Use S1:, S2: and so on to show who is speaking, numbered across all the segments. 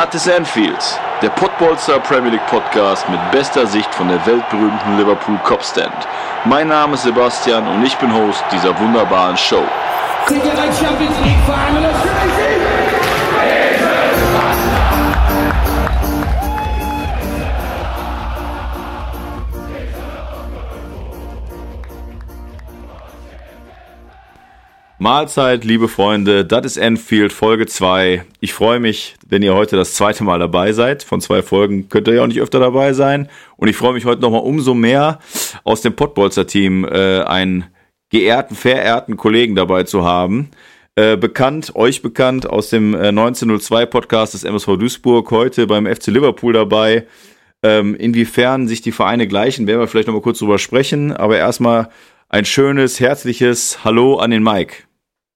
S1: Das ist Anfield, der Podbolster Premier League Podcast mit bester Sicht von der weltberühmten Liverpool Copstand. Mein Name ist Sebastian und ich bin Host dieser wunderbaren Show. Mahlzeit, liebe Freunde, das ist Enfield Folge 2. Ich freue mich, wenn ihr heute das zweite Mal dabei seid. Von zwei Folgen könnt ihr ja auch nicht öfter dabei sein. Und ich freue mich heute nochmal umso mehr, aus dem Pottbolzer-Team äh, einen geehrten, verehrten Kollegen dabei zu haben. Äh, bekannt, euch bekannt aus dem äh, 1902 Podcast des MSV Duisburg, heute beim FC Liverpool dabei. Ähm, inwiefern sich die Vereine gleichen, werden wir vielleicht nochmal kurz drüber sprechen. Aber erstmal ein schönes, herzliches Hallo an den Mike.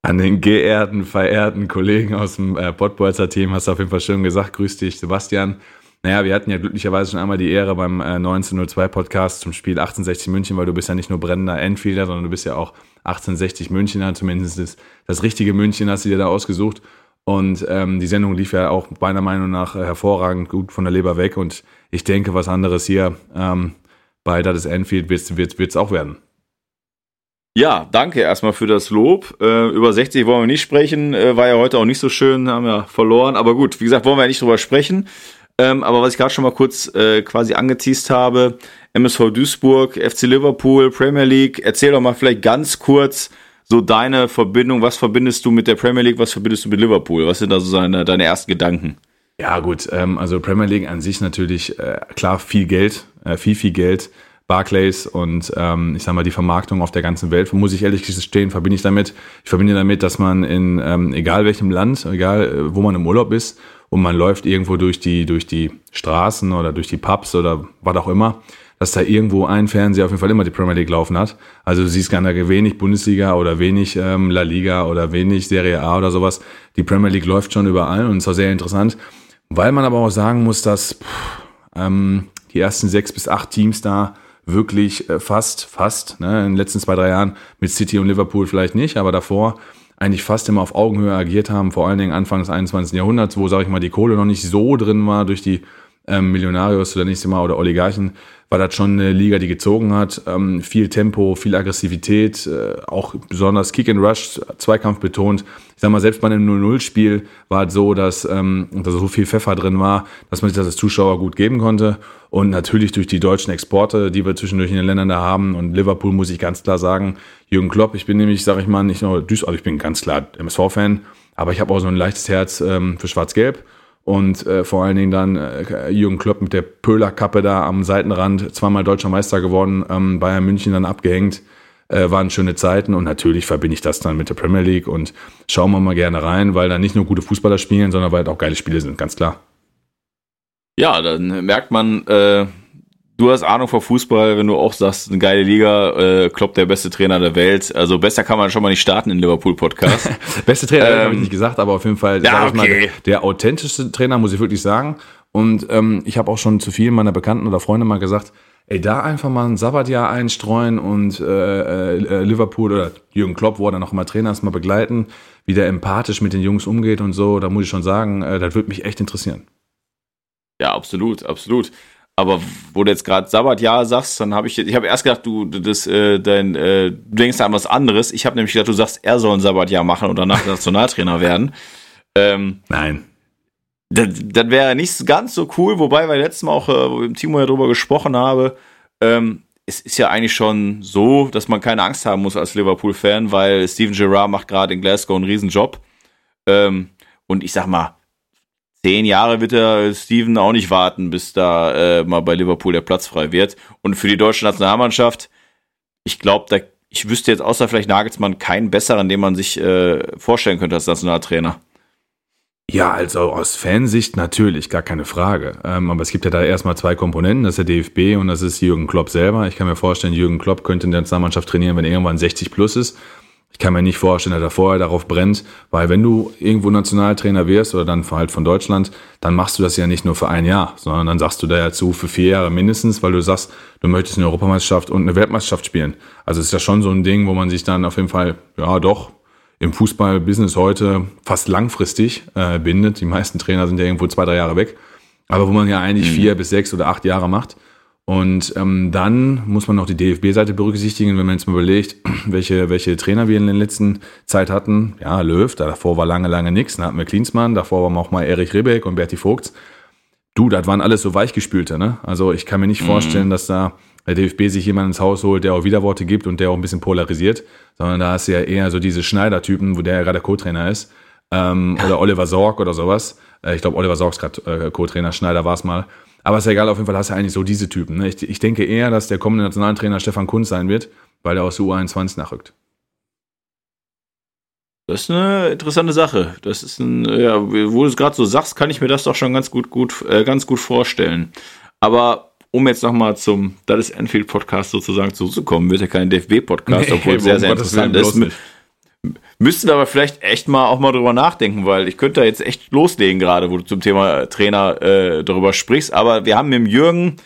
S2: An den geehrten, verehrten Kollegen aus dem äh, Pottbolzer Team hast du auf jeden Fall schön gesagt. Grüß dich, Sebastian. Naja, wir hatten ja glücklicherweise schon einmal die Ehre beim äh, 1902 Podcast zum Spiel 1860 München, weil du bist ja nicht nur brennender Enfielder, sondern du bist ja auch 1860 Münchner, zumindest das, das richtige München hast du dir da ausgesucht. Und ähm, die Sendung lief ja auch meiner Meinung nach hervorragend gut von der Leber weg. Und ich denke, was anderes hier ähm, bei ist Enfield wird es auch werden.
S1: Ja, danke erstmal für das Lob. Äh, über 60 wollen wir nicht sprechen. Äh, war ja heute auch nicht so schön, haben wir verloren. Aber gut, wie gesagt, wollen wir ja nicht drüber sprechen. Ähm, aber was ich gerade schon mal kurz äh, quasi angeteased habe, MSV Duisburg, FC Liverpool, Premier League. Erzähl doch mal vielleicht ganz kurz so deine Verbindung. Was verbindest du mit der Premier League? Was verbindest du mit Liverpool? Was sind da so deine, deine ersten Gedanken?
S2: Ja gut, ähm, also Premier League an sich natürlich äh, klar viel Geld, äh, viel, viel Geld. Barclays und ähm, ich sag mal die Vermarktung auf der ganzen Welt, muss ich ehrlich gestehen, verbinde ich damit. Ich verbinde damit, dass man in ähm, egal welchem Land, egal äh, wo man im Urlaub ist und man läuft irgendwo durch die durch die Straßen oder durch die Pubs oder was auch immer, dass da irgendwo ein Fernseher auf jeden Fall immer die Premier League laufen hat. Also du siehst gar nicht wenig Bundesliga oder wenig ähm, La Liga oder wenig Serie A oder sowas. Die Premier League läuft schon überall und ist auch sehr interessant, weil man aber auch sagen muss, dass pff, ähm, die ersten sechs bis acht Teams da wirklich äh, fast, fast, ne, in den letzten zwei, drei Jahren mit City und Liverpool vielleicht nicht, aber davor eigentlich fast immer auf Augenhöhe agiert haben, vor allen Dingen Anfang des 21. Jahrhunderts, wo, sage ich mal, die Kohle noch nicht so drin war durch die ähm, Millionarios oder nächstes Mal oder Oligarchen, war das schon eine Liga, die gezogen hat. Ähm, viel Tempo, viel Aggressivität, äh, auch besonders Kick and Rush, Zweikampf betont. Ich sag mal, selbst bei einem 0-0-Spiel war es so, dass ähm, da so viel Pfeffer drin war, dass man sich das als Zuschauer gut geben konnte. Und natürlich durch die deutschen Exporte, die wir zwischendurch in den Ländern da haben. Und Liverpool muss ich ganz klar sagen, Jürgen Klopp, ich bin nämlich, sag ich mal, nicht nur Düsseldorf, also ich bin ganz klar MSV-Fan, aber ich habe auch so ein leichtes Herz ähm, für Schwarz-Gelb und äh, vor allen Dingen dann äh, Jürgen Klopp mit der Pöhlerkappe da am Seitenrand, zweimal deutscher Meister geworden, ähm, Bayern München dann abgehängt. Äh, waren schöne Zeiten und natürlich verbinde ich das dann mit der Premier League und schauen wir mal gerne rein, weil da nicht nur gute Fußballer spielen, sondern weil auch geile Spiele sind, ganz klar.
S1: Ja, dann merkt man, äh, du hast Ahnung vor Fußball, wenn du auch sagst, eine geile Liga, äh, Klopp der beste Trainer der Welt. Also besser kann man schon mal nicht starten in Liverpool Podcast.
S2: beste Trainer ähm, habe ich nicht gesagt, aber auf jeden Fall
S1: ja, okay.
S2: mal, der, der authentischste Trainer, muss ich wirklich sagen. Und ähm, ich habe auch schon zu vielen meiner Bekannten oder Freunde mal gesagt, ey, da einfach mal ein Sabbatjahr einstreuen und äh, äh, Liverpool oder Jürgen Klopp, wo er dann noch immer Trainer ist, mal begleiten, wie der empathisch mit den Jungs umgeht und so, da muss ich schon sagen, äh, das würde mich echt interessieren.
S1: Ja, absolut, absolut. Aber wo du jetzt gerade Sabbatjahr sagst, dann habe ich, ich habe erst gedacht, du, das, äh, dein, äh, du denkst an was anderes. Ich habe nämlich gedacht, du sagst, er soll ein Sabbatjahr machen und danach Nationaltrainer werden.
S2: Ähm, Nein.
S1: Das, das wäre nicht ganz so cool, wobei wir letztes Mal auch, äh, wo mit Timo ja drüber gesprochen habe, ähm, es ist ja eigentlich schon so, dass man keine Angst haben muss als Liverpool-Fan, weil Steven Gerrard macht gerade in Glasgow einen Riesenjob. Ähm, und ich sag mal, zehn Jahre wird der Steven auch nicht warten, bis da äh, mal bei Liverpool der Platz frei wird. Und für die deutsche Nationalmannschaft, ich glaube, ich wüsste jetzt außer vielleicht Nagelsmann keinen besseren, den man sich äh, vorstellen könnte als Nationaltrainer.
S2: Ja, also aus Fansicht natürlich, gar keine Frage. Ähm, aber es gibt ja da erstmal zwei Komponenten, das ist der DFB und das ist Jürgen Klopp selber. Ich kann mir vorstellen, Jürgen Klopp könnte in der Nationalmannschaft trainieren, wenn er irgendwann 60 plus ist. Ich kann mir nicht vorstellen, dass er vorher darauf brennt, weil wenn du irgendwo Nationaltrainer wirst oder dann halt von Deutschland, dann machst du das ja nicht nur für ein Jahr, sondern dann sagst du da ja zu für vier Jahre mindestens, weil du sagst, du möchtest eine Europameisterschaft und eine Weltmeisterschaft spielen. Also es ist ja schon so ein Ding, wo man sich dann auf jeden Fall, ja doch, im Fußballbusiness heute fast langfristig äh, bindet. Die meisten Trainer sind ja irgendwo zwei, drei Jahre weg. Aber wo man ja eigentlich mhm. vier bis sechs oder acht Jahre macht. Und ähm, dann muss man noch die DFB-Seite berücksichtigen, wenn man jetzt mal überlegt, welche, welche Trainer wir in der letzten Zeit hatten. Ja, Löw, davor war lange, lange nichts. Dann hatten wir Klinsmann, davor waren auch mal Erich Ribbeck und Berti Vogts. Du, das waren alles so Weichgespülte, ne? Also ich kann mir nicht mhm. vorstellen, dass da der DFB sich jemand ins Haus holt, der auch Widerworte gibt und der auch ein bisschen polarisiert, sondern da hast du ja eher so diese Schneider-Typen, wo der ja gerade Co-Trainer ist. Ähm, oder Oliver Sorg oder sowas. Äh, ich glaube, Oliver Sorg ist gerade äh, Co-Trainer, Schneider war es mal. Aber ist ja egal, auf jeden Fall hast du eigentlich so diese Typen. Ne? Ich, ich denke eher, dass der kommende Nationaltrainer Stefan Kunz sein wird, weil er aus der U21 nachrückt.
S1: Das ist eine interessante Sache. Das ist ein, ja, wo du es gerade so sagst, kann ich mir das doch schon ganz gut, gut, äh, ganz gut vorstellen. Aber um jetzt nochmal zum Das ist Enfield Podcast sozusagen zuzukommen, wird ja kein DFB-Podcast, nee, obwohl es sehr, sehr interessant ist. Müssten aber vielleicht echt mal auch mal drüber nachdenken, weil ich könnte da jetzt echt loslegen, gerade wo du zum Thema Trainer äh, darüber sprichst. Aber wir haben mit dem Jürgen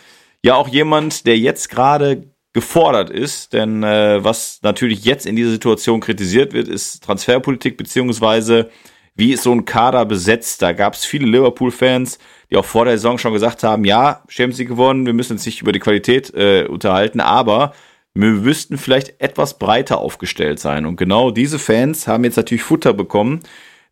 S1: ja auch jemand, der jetzt gerade gefordert ist, denn äh, was natürlich jetzt in dieser Situation kritisiert wird, ist Transferpolitik beziehungsweise wie ist so ein Kader besetzt. Da gab es viele Liverpool-Fans, die auch vor der Saison schon gesagt haben, ja, Champions League gewonnen, wir müssen uns nicht über die Qualität äh, unterhalten, aber wir müssten vielleicht etwas breiter aufgestellt sein. Und genau diese Fans haben jetzt natürlich Futter bekommen,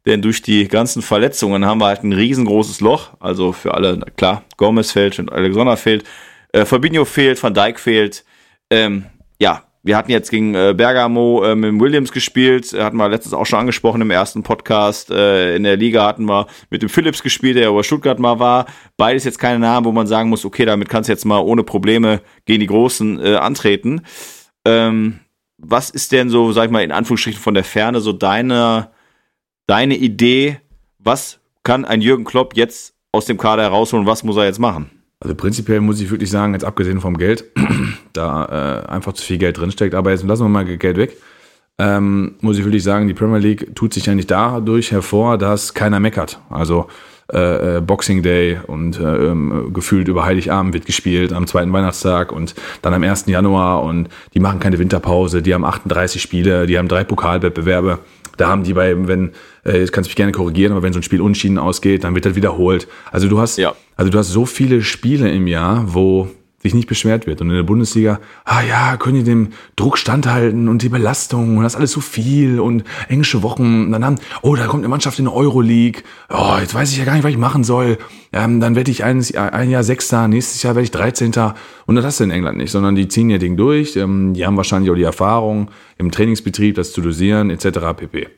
S1: denn durch die ganzen Verletzungen haben wir halt ein riesengroßes Loch. Also für alle, klar, Gomez fehlt und Alexander fehlt, äh, Fabinho fehlt, Van Dijk fehlt. Ähm, ja, wir hatten jetzt gegen äh, Bergamo äh, mit Williams gespielt, hatten wir letztens auch schon angesprochen im ersten Podcast. Äh, in der Liga hatten wir mit dem Phillips gespielt, der über Stuttgart mal war. Beides jetzt keine Namen, wo man sagen muss, okay, damit kannst du jetzt mal ohne Probleme gegen die Großen äh, antreten. Ähm, was ist denn so, sag ich mal, in Anführungsstrichen von der Ferne so deine, deine Idee? Was kann ein Jürgen Klopp jetzt aus dem Kader herausholen? Was muss er jetzt machen?
S2: Also prinzipiell muss ich wirklich sagen, jetzt abgesehen vom Geld, da äh, einfach zu viel Geld drinsteckt, aber jetzt lassen wir mal Geld weg. Ähm, muss ich wirklich sagen, die Premier League tut sich nicht dadurch hervor, dass keiner meckert. Also äh, äh Boxing Day und äh, ähm, gefühlt über Heiligabend wird gespielt, am zweiten Weihnachtstag und dann am 1. Januar und die machen keine Winterpause, die haben 38 Spiele, die haben drei Pokalwettbewerbe. Da haben die bei, wenn, äh, jetzt kannst du mich gerne korrigieren, aber wenn so ein Spiel unschieden ausgeht, dann wird das wiederholt. Also du hast, ja. also du hast so viele Spiele im Jahr, wo sich nicht beschwert wird. Und in der Bundesliga, ah ja, können die dem Druck standhalten und die Belastung und das ist alles so viel und englische Wochen. Und dann haben, oh, da kommt eine Mannschaft in der Euroleague. Oh, jetzt weiß ich ja gar nicht, was ich machen soll. Ähm, dann werde ich ein, ein Jahr Sechster, nächstes Jahr werde ich Dreizehnter. Und das hast du in England nicht, sondern die ziehen ihr Ding durch. Ähm, die haben wahrscheinlich auch die Erfahrung im Trainingsbetrieb, das zu dosieren, etc. pp.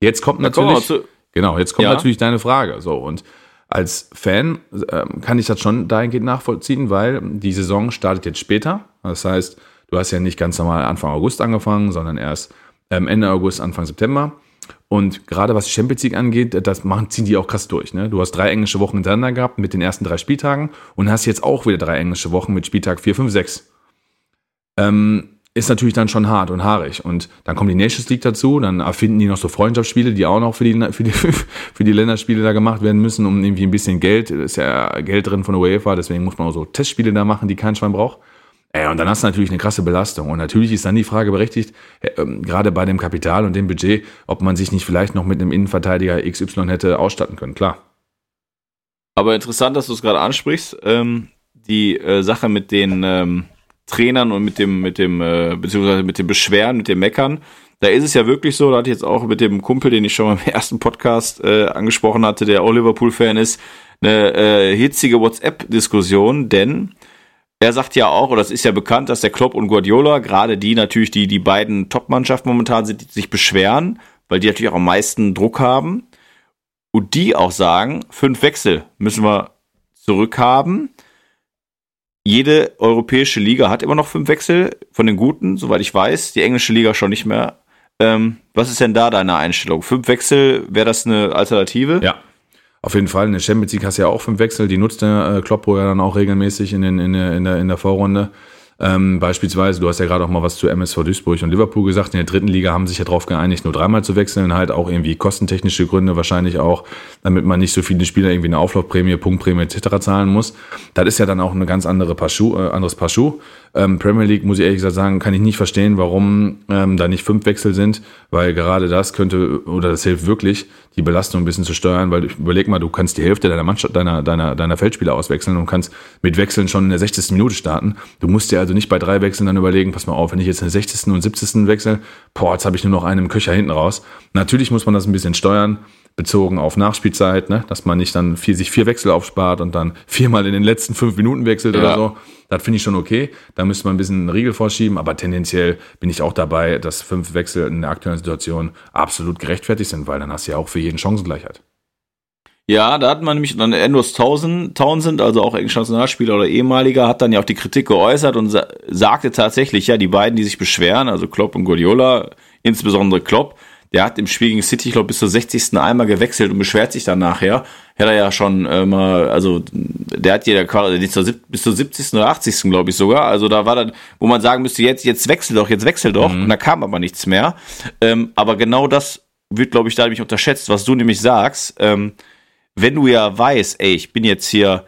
S2: Jetzt kommt natürlich, genau, jetzt kommt ja. natürlich deine Frage. So und als Fan ähm, kann ich das schon dahingehend nachvollziehen, weil die Saison startet jetzt später. Das heißt, du hast ja nicht ganz normal Anfang August angefangen, sondern erst ähm, Ende August, Anfang September. Und gerade was die Champions League angeht, das machen, ziehen die auch krass durch. Ne? Du hast drei englische Wochen hintereinander gehabt mit den ersten drei Spieltagen und hast jetzt auch wieder drei englische Wochen mit Spieltag 4, 5, 6. Ähm, ist natürlich dann schon hart und haarig. Und dann kommt die Nations League dazu, dann erfinden die noch so Freundschaftsspiele, die auch noch für die, für die, für die Länderspiele da gemacht werden müssen, um irgendwie ein bisschen Geld, ist ja Geld drin von der UEFA, deswegen muss man auch so Testspiele da machen, die kein Schwein braucht. Ja, und dann hast du natürlich eine krasse Belastung. Und natürlich ist dann die Frage berechtigt, äh, gerade bei dem Kapital und dem Budget, ob man sich nicht vielleicht noch mit einem Innenverteidiger XY hätte ausstatten können, klar.
S1: Aber interessant, dass du es gerade ansprichst. Ähm, die äh, Sache mit den ähm, Trainern und mit dem, mit dem, äh, beziehungsweise mit dem Beschweren, mit dem Meckern. Da ist es ja wirklich so, da hatte ich jetzt auch mit dem Kumpel, den ich schon mal im ersten Podcast äh, angesprochen hatte, der auch Liverpool-Fan ist, eine äh, hitzige WhatsApp-Diskussion, denn er sagt ja auch, oder es ist ja bekannt, dass der Klopp und Guardiola, gerade die natürlich, die die beiden Top-Mannschaften momentan sind, die sich beschweren, weil die natürlich auch am meisten Druck haben. Und die auch sagen, fünf Wechsel müssen wir zurückhaben jede europäische Liga hat immer noch fünf Wechsel von den guten, soweit ich weiß. Die englische Liga schon nicht mehr. Ähm, was ist denn da deine Einstellung? Fünf Wechsel, wäre das eine Alternative?
S2: Ja. Auf jeden Fall. In der Champions League hast du ja auch fünf Wechsel. Die nutzt der äh, Klopp ja dann auch regelmäßig in, den, in, der, in, der, in der Vorrunde. Ähm, beispielsweise, du hast ja gerade auch mal was zu MSV Duisburg und Liverpool gesagt. In der dritten Liga haben sich ja darauf geeinigt, nur dreimal zu wechseln. Halt auch irgendwie kostentechnische Gründe wahrscheinlich auch, damit man nicht so viele Spieler irgendwie eine Auflaufprämie, Punktprämie etc. zahlen muss. Das ist ja dann auch ein ganz andere Paar Schuh, äh, anderes Paar Schuh. Ähm, Premier League, muss ich ehrlich gesagt sagen, kann ich nicht verstehen, warum ähm, da nicht fünf Wechsel sind, weil gerade das könnte, oder das hilft wirklich, die Belastung ein bisschen zu steuern, weil überleg mal, du kannst die Hälfte deiner Mannschaft, deiner, deiner, deiner Feldspieler auswechseln und kannst mit Wechseln schon in der 60. Minute starten. Du musst dir also nicht bei drei Wechseln dann überlegen, pass mal auf, wenn ich jetzt in der 60. und 70. wechsel, boah, jetzt habe ich nur noch einen im Köcher hinten raus. Natürlich muss man das ein bisschen steuern, bezogen auf Nachspielzeit, ne? dass man nicht dann vier, sich vier Wechsel aufspart und dann viermal in den letzten fünf Minuten wechselt ja. oder so. Das finde ich schon okay. Da müsste man ein bisschen einen Riegel vorschieben, aber tendenziell bin ich auch dabei, dass fünf Wechsel in der aktuellen Situation absolut gerechtfertigt sind, weil dann hast du ja auch für jeden Chancengleichheit.
S1: Ja, da hat man nämlich dann Andrews Townsend, also auch englischer Nationalspieler oder ehemaliger, hat dann ja auch die Kritik geäußert und sa sagte tatsächlich, ja, die beiden, die sich beschweren, also Klopp und Guardiola, insbesondere Klopp, der hat im Spiel gegen City, ich glaube, bis zur 60. einmal gewechselt und beschwert sich dann nachher. Hätte er ja schon äh, mal, also der hat jeder zur, bis zur 70. oder 80. glaube ich sogar. Also da war dann, wo man sagen müsste, jetzt, jetzt wechsel doch, jetzt wechsel doch. Mhm. Und da kam aber nichts mehr. Ähm, aber genau das wird, glaube ich, da nämlich unterschätzt, was du nämlich sagst. Ähm, wenn du ja weißt, ey, ich bin jetzt hier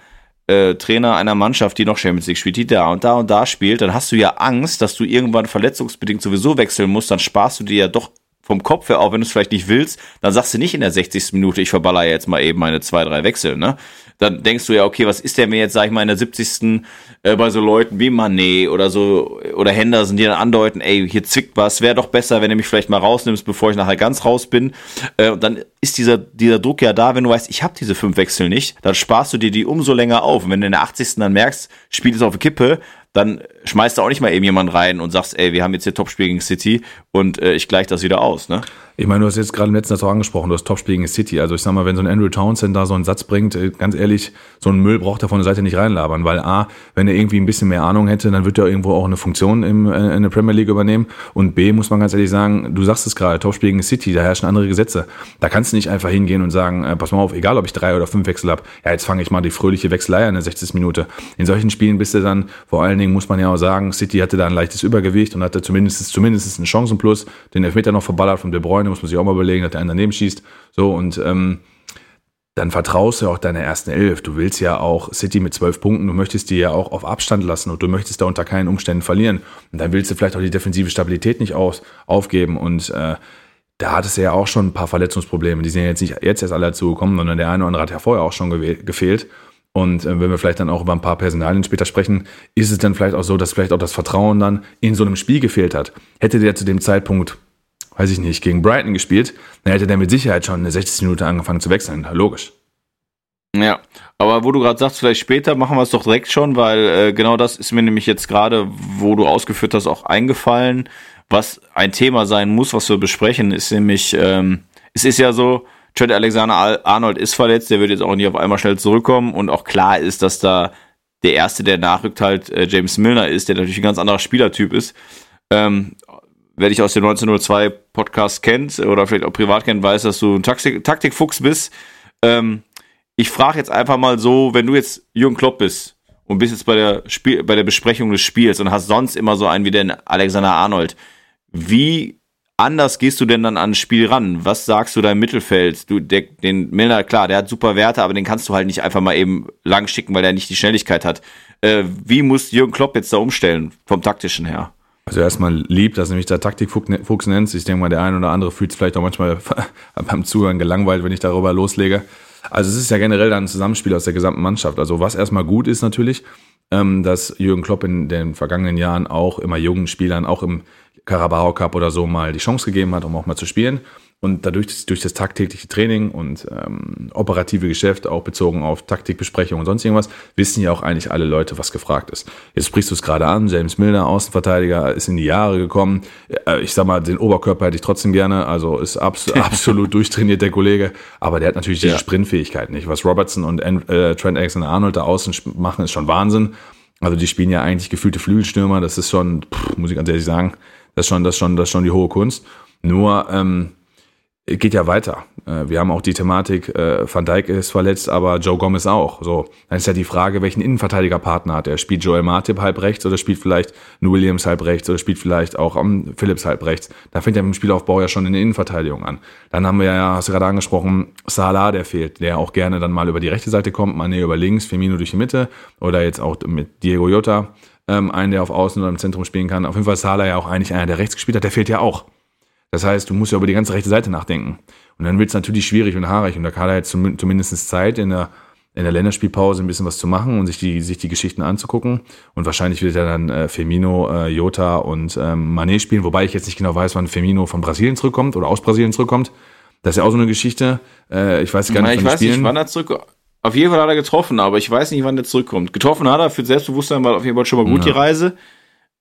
S1: äh, Trainer einer Mannschaft, die noch Champions League spielt, die da und da und da spielt, dann hast du ja Angst, dass du irgendwann verletzungsbedingt sowieso wechseln musst, dann sparst du dir ja doch vom Kopf her, auch wenn du es vielleicht nicht willst, dann sagst du nicht in der 60. Minute, ich verballer jetzt mal eben meine zwei, drei Wechsel, ne? Dann denkst du ja, okay, was ist der mir jetzt, sag ich mal, in der 70. Äh, bei so Leuten wie Manet oder so, oder Henderson, die dann andeuten, ey, hier zwickt was, wäre doch besser, wenn du mich vielleicht mal rausnimmst, bevor ich nachher ganz raus bin. Äh, und dann ist dieser, dieser Druck ja da, wenn du weißt, ich habe diese fünf Wechsel nicht, dann sparst du dir die umso länger auf. Und wenn du in der 80. dann merkst, Spiel ist auf der Kippe, dann schmeißt du auch nicht mal eben jemanden rein und sagst, ey, wir haben jetzt hier Topspiel gegen City und äh, ich gleiche das wieder aus, ne?
S2: Ich meine, du hast jetzt gerade im letzten Satz auch angesprochen, du hast Topspiel gegen City. Also ich sag mal, wenn so ein Andrew Townsend da so einen Satz bringt, äh, ganz ehrlich, so ein Müll braucht er von der Seite nicht reinlabern, weil A, wenn er irgendwie ein bisschen mehr Ahnung hätte, dann wird er irgendwo auch eine Funktion im, äh, in der Premier League übernehmen. Und B, muss man ganz ehrlich sagen, du sagst es gerade, Topspiel gegen City, da herrschen andere Gesetze. Da kannst du nicht einfach hingehen und sagen, äh, pass mal auf, egal ob ich drei oder fünf Wechsel habe, ja, jetzt fange ich mal die fröhliche Wechselei an der 60. Minute. In solchen Spielen bist du dann, vor allen Dingen muss man ja auch sagen, City hatte da ein leichtes Übergewicht und hatte zumindest, zumindest einen Chancenplus, den Elfmeter noch verballert von De Bruyne, muss man sich auch mal überlegen, dass der einen daneben schießt. So, und ähm, dann vertraust du auch deiner ersten Elf. Du willst ja auch City mit zwölf Punkten, du möchtest die ja auch auf Abstand lassen und du möchtest da unter keinen Umständen verlieren. Und dann willst du vielleicht auch die defensive Stabilität nicht aus, aufgeben. Und äh, da hattest du ja auch schon ein paar Verletzungsprobleme. Die sind ja jetzt nicht jetzt erst alle dazu gekommen, sondern der eine oder andere hat ja vorher auch schon gefehlt. Und äh, wenn wir vielleicht dann auch über ein paar Personalien später sprechen, ist es dann vielleicht auch so, dass vielleicht auch das Vertrauen dann in so einem Spiel gefehlt hat. Hätte der zu dem Zeitpunkt weiß ich nicht, gegen Brighton gespielt, dann hätte der mit Sicherheit schon in der 60. Minute angefangen zu wechseln. Logisch.
S1: Ja, aber wo du gerade sagst, vielleicht später machen wir es doch direkt schon, weil äh, genau das ist mir nämlich jetzt gerade, wo du ausgeführt hast, auch eingefallen. Was ein Thema sein muss, was wir besprechen, ist nämlich, ähm, es ist ja so, Trent Alexander Arnold ist verletzt, der wird jetzt auch nicht auf einmal schnell zurückkommen und auch klar ist, dass da der erste, der nachrückt, halt äh, James Milner ist, der natürlich ein ganz anderer Spielertyp ist. Ähm, wer dich aus dem 1902 Podcast kennt oder vielleicht auch privat kennt, weiß, dass du ein Taktik Taktikfuchs bist. Ähm, ich frage jetzt einfach mal so, wenn du jetzt Jürgen Klopp bist und bist jetzt bei der, Spiel, bei der Besprechung des Spiels und hast sonst immer so einen wie den Alexander Arnold, wie anders gehst du denn dann ans Spiel ran? Was sagst du da im Mittelfeld? Du, der, den Milner, klar, der hat super Werte, aber den kannst du halt nicht einfach mal eben lang schicken, weil der nicht die Schnelligkeit hat. Äh, wie muss Jürgen Klopp jetzt da umstellen, vom taktischen her?
S2: Also erstmal lieb, dass du mich da Taktikfuchs nennst. Ich denke mal, der eine oder andere fühlt es vielleicht auch manchmal beim Zuhören gelangweilt, wenn ich darüber loslege. Also es ist ja generell dann ein Zusammenspiel aus der gesamten Mannschaft. Also was erstmal gut ist natürlich, ähm, dass Jürgen Klopp in den vergangenen Jahren auch immer jungen Spielern, auch im Carabao Cup oder so mal die Chance gegeben hat, um auch mal zu spielen. Und dadurch, durch das tagtägliche Training und ähm, operative Geschäft, auch bezogen auf Taktikbesprechungen und sonst irgendwas, wissen ja auch eigentlich alle Leute, was gefragt ist. Jetzt sprichst du es gerade an, James Milner, Außenverteidiger, ist in die Jahre gekommen. Äh, ich sag mal, den Oberkörper hätte ich trotzdem gerne, also ist abs absolut durchtrainiert, der Kollege. Aber der hat natürlich diese ja. Sprintfähigkeit nicht. Was Robertson und äh, Trent Alexander-Arnold da außen machen, ist schon Wahnsinn. Also die spielen ja eigentlich gefühlte Flügelstürmer, das ist schon, pff, muss ich ganz ehrlich sagen, das ist schon, das ist schon, das ist schon die hohe Kunst. Nur, ähm, geht ja weiter. Äh, wir haben auch die Thematik, äh, Van Dijk ist verletzt, aber Joe Gomez auch. So, dann ist ja die Frage, welchen Innenverteidigerpartner hat er? Spielt Joel Martip halb rechts oder spielt vielleicht ein Williams halb rechts oder spielt vielleicht auch um, Phillips halb rechts? Da fängt ja im Spielaufbau ja schon in der Innenverteidigung an. Dann haben wir ja, hast du gerade angesprochen, Salah, der fehlt, der auch gerne dann mal über die rechte Seite kommt, Mané über links, Firmino durch die Mitte oder jetzt auch mit Diego Jota, ähm, einen, der auf Außen oder im Zentrum spielen kann. Auf jeden Fall Salah ja auch eigentlich einer, der rechts gespielt hat, der fehlt ja auch. Das heißt, du musst ja über die ganze rechte Seite nachdenken. Und dann wird es natürlich schwierig und haarig. Und da kann er jetzt zumindest Zeit in der, in der Länderspielpause ein bisschen was zu machen und sich die, sich die Geschichten anzugucken. Und wahrscheinlich wird er dann äh, Firmino, äh, Jota und ähm, Mané spielen, wobei ich jetzt nicht genau weiß, wann Firmino von Brasilien zurückkommt oder aus Brasilien zurückkommt. Das ist ja auch so eine Geschichte. Äh, ich weiß gar nicht,
S1: ich weiß nicht, wann er zurück. Auf jeden Fall hat er getroffen, aber ich weiß nicht, wann er zurückkommt. Getroffen hat er für Selbstbewusstsein, war auf jeden Fall schon mal gut ja. die Reise.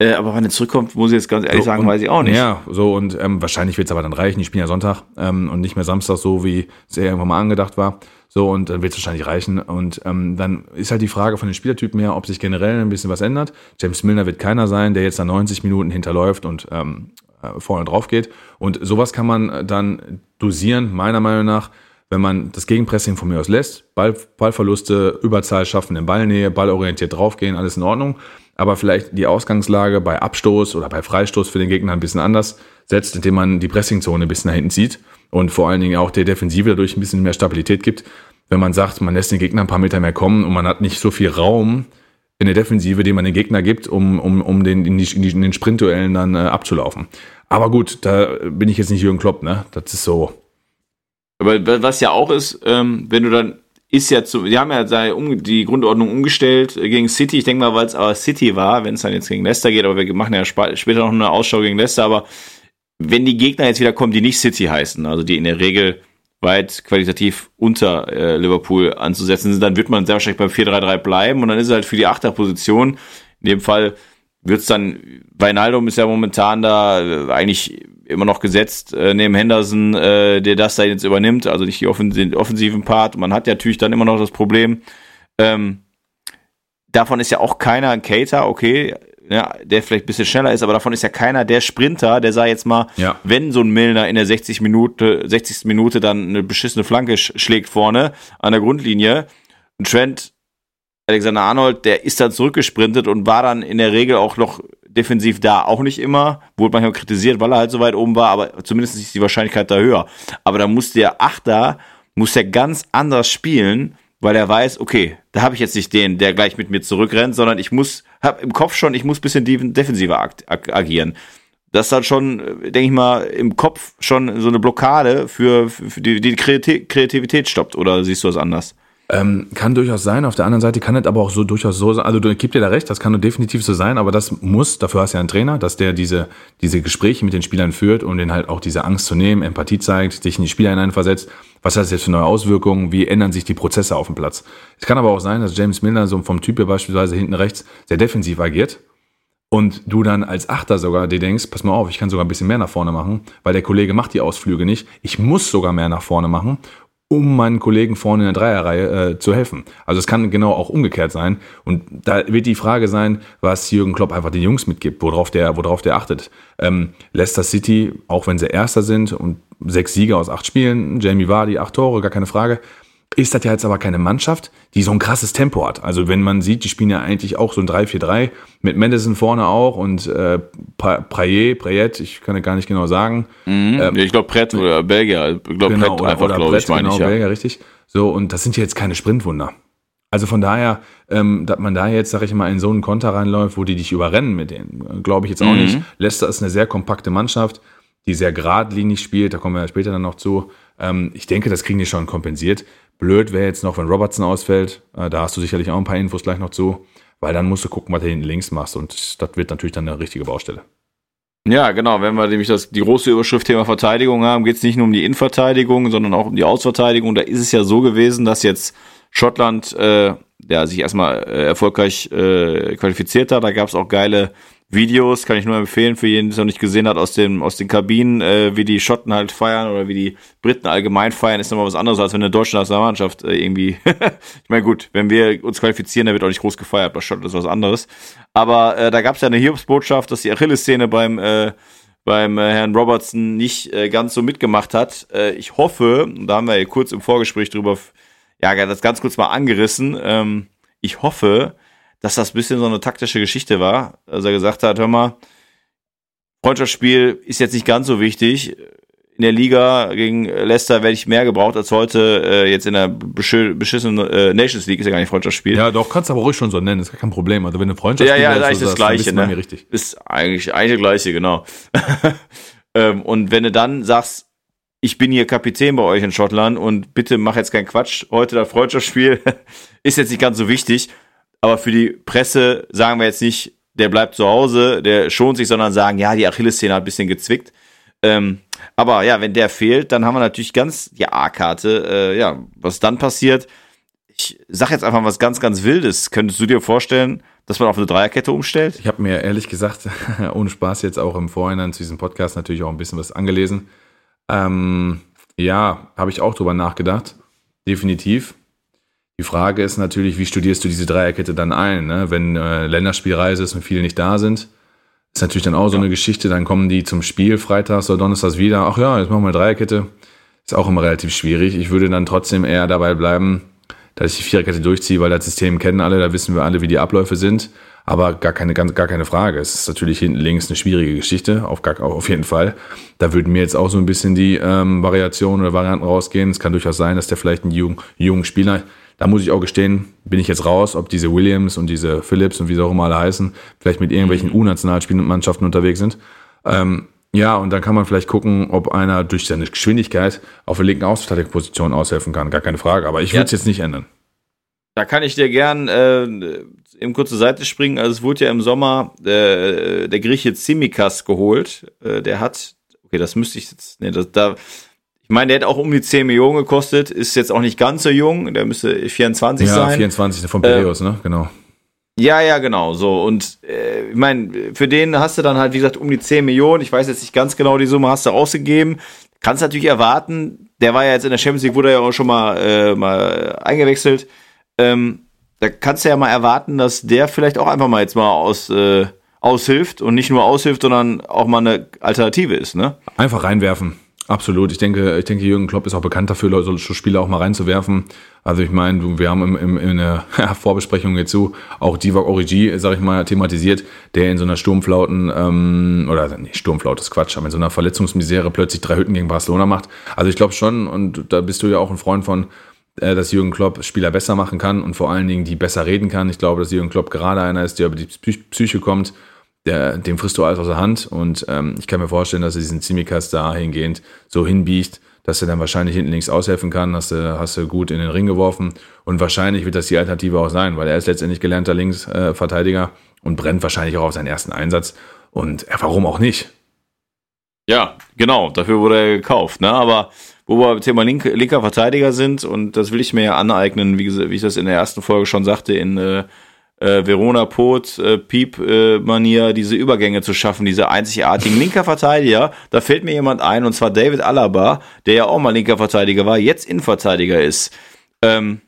S1: Äh, aber wann er zurückkommt, muss ich jetzt ganz ehrlich so, sagen,
S2: und,
S1: weiß ich auch nicht.
S2: Ja, so und ähm, wahrscheinlich wird es aber dann reichen. Ich spiele ja Sonntag ähm, und nicht mehr Samstag, so wie es ja irgendwann mal angedacht war. So, und dann wird es wahrscheinlich reichen. Und ähm, dann ist halt die Frage von den Spielertypen her, ob sich generell ein bisschen was ändert. James Milner wird keiner sein, der jetzt dann 90 Minuten hinterläuft und ähm, äh, vorne drauf geht. Und sowas kann man dann dosieren, meiner Meinung nach, wenn man das Gegenpressing von mir aus lässt, Ball, Ballverluste, Überzahl schaffen in Ballnähe, ballorientiert draufgehen, alles in Ordnung aber vielleicht die Ausgangslage bei Abstoß oder bei Freistoß für den Gegner ein bisschen anders setzt, indem man die Pressingzone ein bisschen nach hinten zieht und vor allen Dingen auch der Defensive dadurch ein bisschen mehr Stabilität gibt. Wenn man sagt, man lässt den Gegner ein paar Meter mehr kommen und man hat nicht so viel Raum in der Defensive, den man den Gegner gibt, um, um, um den, in, die, in den Sprintduellen dann äh, abzulaufen. Aber gut, da bin ich jetzt nicht Jürgen Klopp, ne? Das ist so.
S1: Aber was ja auch ist, ähm, wenn du dann ist ja zu, die haben ja die Grundordnung umgestellt gegen City. Ich denke mal, weil es aber City war, wenn es dann jetzt gegen Leicester geht, aber wir machen ja später noch eine Ausschau gegen Leicester, aber wenn die Gegner jetzt wieder kommen, die nicht City heißen, also die in der Regel weit qualitativ unter äh, Liverpool anzusetzen sind, dann wird man sehr wahrscheinlich beim 4-3-3 bleiben und dann ist es halt für die Achterposition, in dem Fall wird es dann, Weinaldum ist ja momentan da äh, eigentlich immer noch gesetzt äh, neben Henderson, äh, der das da jetzt übernimmt, also nicht die offensiven, offensiven Part. Man hat ja natürlich dann immer noch das Problem, ähm, davon ist ja auch keiner ein Cater, okay, ja, der vielleicht ein bisschen schneller ist, aber davon ist ja keiner der Sprinter, der sah jetzt mal,
S2: ja.
S1: wenn so ein Milner in der 60 Minute, 60. Minute dann eine beschissene Flanke sch schlägt vorne an der Grundlinie, ein Trent Alexander Arnold, der ist dann zurückgesprintet und war dann in der Regel auch noch defensiv da. Auch nicht immer, wurde manchmal kritisiert, weil er halt so weit oben war, aber zumindest ist die Wahrscheinlichkeit da höher. Aber da muss der Achter, muss der ganz anders spielen, weil er weiß, okay, da habe ich jetzt nicht den, der gleich mit mir zurückrennt, sondern ich muss, hab im Kopf schon, ich muss bisschen defensiver ag agieren. Das ist dann schon, äh, denke ich mal, im Kopf schon so eine Blockade für, für die, die Kreativität stoppt. Oder siehst du das anders?
S2: Ähm, kann durchaus sein. Auf der anderen Seite kann es aber auch so durchaus so sein. Also du gibst dir da recht, das kann definitiv so sein, aber das muss, dafür hast du ja einen Trainer, dass der diese, diese Gespräche mit den Spielern führt und denen halt auch diese Angst zu nehmen, Empathie zeigt, sich in die Spieler hineinversetzt. Was hat das jetzt für neue Auswirkungen? Wie ändern sich die Prozesse auf dem Platz? Es kann aber auch sein, dass James Milner so vom Typ her beispielsweise hinten rechts sehr defensiv agiert und du dann als Achter sogar dir denkst, pass mal auf, ich kann sogar ein bisschen mehr nach vorne machen, weil der Kollege macht die Ausflüge nicht. Ich muss sogar mehr nach vorne machen um meinen Kollegen vorne in der Dreierreihe äh, zu helfen. Also es kann genau auch umgekehrt sein. Und da wird die Frage sein, was Jürgen Klopp einfach den Jungs mitgibt, worauf der, worauf der achtet. Ähm, Leicester City, auch wenn sie Erster sind und sechs Siege aus acht Spielen, Jamie Vardy, acht Tore, gar keine Frage, ist das ja jetzt aber keine Mannschaft, die so ein krasses Tempo hat. Also wenn man sieht, die spielen ja eigentlich auch so ein 3-4-3 mit Madison vorne auch und äh, Prayet, Prayet, ich kann ja gar nicht genau sagen.
S1: Mhm. Ähm, ich glaube Brett oder Belgier, ich glaube
S2: genau, Brett einfach, glaube ich, meine genau, ich. Ja. Belgier, richtig. So, und das sind ja jetzt keine Sprintwunder. Also von daher, ähm, dass man da jetzt, sag ich mal, in so einen Konter reinläuft, wo die dich überrennen mit denen, glaube ich jetzt auch mhm. nicht. Leicester ist eine sehr kompakte Mannschaft, die sehr geradlinig spielt, da kommen wir ja später dann noch zu. Ähm, ich denke, das kriegen die schon kompensiert. Blöd wäre jetzt noch, wenn Robertson ausfällt. Äh, da hast du sicherlich auch ein paar Infos gleich noch zu, weil dann musst du gucken, was du hinten links machst und das wird natürlich dann eine richtige Baustelle.
S1: Ja, genau. Wenn wir nämlich das, die große Überschrift Thema Verteidigung haben, geht es nicht nur um die Innenverteidigung, sondern auch um die Ausverteidigung. Da ist es ja so gewesen, dass jetzt Schottland äh, ja, sich erstmal äh, erfolgreich äh, qualifiziert hat. Da gab es auch geile Videos, kann ich nur empfehlen für jeden, der es noch nicht gesehen hat, aus, dem, aus den Kabinen, äh, wie die Schotten halt feiern oder wie die Briten allgemein feiern, ist nochmal was anderes, als wenn eine deutsche Nationalmannschaft äh, irgendwie. ich meine, gut, wenn wir uns qualifizieren, dann wird auch nicht groß gefeiert, bei Schotten ist was anderes. Aber äh, da gab es ja eine Hiobsbotschaft, dass die Achillessehne beim äh, beim äh, Herrn Robertson nicht äh, ganz so mitgemacht hat. Äh, ich hoffe, da haben wir ja kurz im Vorgespräch drüber, ja, das ganz kurz mal angerissen. Ähm, ich hoffe, dass das bisschen so eine taktische Geschichte war, dass er gesagt hat, hör mal, Freundschaftsspiel ist jetzt nicht ganz so wichtig. In der Liga gegen Leicester werde ich mehr gebraucht als heute äh, jetzt in der beschissenen äh, Nations League ist ja gar nicht Freundschaftsspiel.
S2: Ja, doch kannst du aber ruhig schon so nennen, ist gar kein Problem. Also wenn eine Freundschaftsspiel
S1: ja, ja, ist eigentlich das Gleiche,
S2: ne? Richtig.
S1: Ist eigentlich eigentlich das Gleiche, genau. ähm, und wenn du dann sagst, ich bin hier Kapitän bei euch in Schottland und bitte mach jetzt keinen Quatsch. Heute das Freundschaftsspiel ist jetzt nicht ganz so wichtig, aber für die Presse sagen wir jetzt nicht, der bleibt zu Hause, der schont sich, sondern sagen, ja, die Achillessehne hat ein bisschen gezwickt. Ähm, aber ja, wenn der fehlt, dann haben wir natürlich ganz die A-Karte. Äh, ja, was dann passiert, ich sag jetzt einfach was ganz, ganz Wildes. Könntest du dir vorstellen, dass man auf eine Dreierkette umstellt?
S2: Ich habe mir ehrlich gesagt, ohne Spaß jetzt auch im Vorhinein zu diesem Podcast natürlich auch ein bisschen was angelesen. Ähm, ja, habe ich auch drüber nachgedacht. Definitiv. Die Frage ist natürlich, wie studierst du diese Dreierkette dann ein? Ne? Wenn äh, Länderspielreise ist und viele nicht da sind, ist natürlich dann auch so ja. eine Geschichte. Dann kommen die zum Spiel freitags oder donnerstags wieder. Ach ja, jetzt machen wir Dreierkette. Ist auch immer relativ schwierig. Ich würde dann trotzdem eher dabei bleiben, dass ich die Viererkette durchziehe, weil das System kennen alle, da wissen wir alle, wie die Abläufe sind. Aber gar keine, gar keine Frage. Es ist natürlich hinten links eine schwierige Geschichte, auf, gar, auf jeden Fall. Da würden mir jetzt auch so ein bisschen die ähm, Variationen oder Varianten rausgehen. Es kann durchaus sein, dass der vielleicht einen jungen, jungen Spieler da muss ich auch gestehen, bin ich jetzt raus, ob diese Williams und diese Phillips und wie sie auch immer alle heißen, vielleicht mit irgendwelchen U-Nationalspielmannschaften unterwegs sind. Ähm, ja, und dann kann man vielleicht gucken, ob einer durch seine Geschwindigkeit auf der linken Außenverteidigungsposition aushelfen kann. Gar keine Frage. Aber ich würde es ja, jetzt nicht ändern.
S1: Da kann ich dir gern äh, eben kurz zur Seite springen. Also es wurde ja im Sommer äh, der Grieche Tsimikas geholt. Äh, der hat, okay, das müsste ich jetzt, nee, das, da ich meine, der hat auch um die 10 Millionen gekostet, ist jetzt auch nicht ganz so jung, der müsste 24 ja, sein. Ja,
S2: 24 von Piraeus, äh, ne? Genau.
S1: Ja, ja, genau, so. Und äh, ich meine, für den hast du dann halt, wie gesagt, um die 10 Millionen. Ich weiß jetzt nicht ganz genau, die Summe hast du ausgegeben. Kannst natürlich erwarten, der war ja jetzt in der Champions League, wurde ja auch schon mal, äh, mal eingewechselt. Ähm, da kannst du ja mal erwarten, dass der vielleicht auch einfach mal jetzt mal aus, äh, aushilft und nicht nur aushilft, sondern auch mal eine Alternative ist, ne?
S2: Einfach reinwerfen. Absolut. Ich denke, ich denke, Jürgen Klopp ist auch bekannt dafür, solche Spiele auch mal reinzuwerfen. Also ich meine, wir haben im, im, in der Vorbesprechung hierzu auch Divock Origi, sag ich mal, thematisiert, der in so einer Sturmflauten, ähm, oder nicht Sturmflaut ist Quatsch, aber in so einer Verletzungsmisere plötzlich drei Hütten gegen Barcelona macht. Also ich glaube schon, und da bist du ja auch ein Freund von, äh, dass Jürgen Klopp Spieler besser machen kann und vor allen Dingen die besser reden kann. Ich glaube, dass Jürgen Klopp gerade einer ist, der über die Psyche kommt, der, dem frisst du alles aus der Hand. Und ähm, ich kann mir vorstellen, dass er diesen Zimikas dahingehend so hinbiegt, dass er dann wahrscheinlich hinten links aushelfen kann, hast du, hast du gut in den Ring geworfen. Und wahrscheinlich wird das die Alternative auch sein, weil er ist letztendlich gelernter Linksverteidiger äh, und brennt wahrscheinlich auch auf seinen ersten Einsatz. Und ja, warum auch nicht?
S1: Ja, genau, dafür wurde er gekauft. Ne? Aber wo wir beim Thema Link, linker Verteidiger sind, und das will ich mir ja aneignen, wie, wie ich das in der ersten Folge schon sagte, in äh, äh, Verona Pot, äh, Piep-Manier, äh, diese Übergänge zu schaffen, diese einzigartigen linker Verteidiger. Da fällt mir jemand ein, und zwar David Alaba, der ja auch mal linker Verteidiger war, jetzt Innenverteidiger ist. Ähm,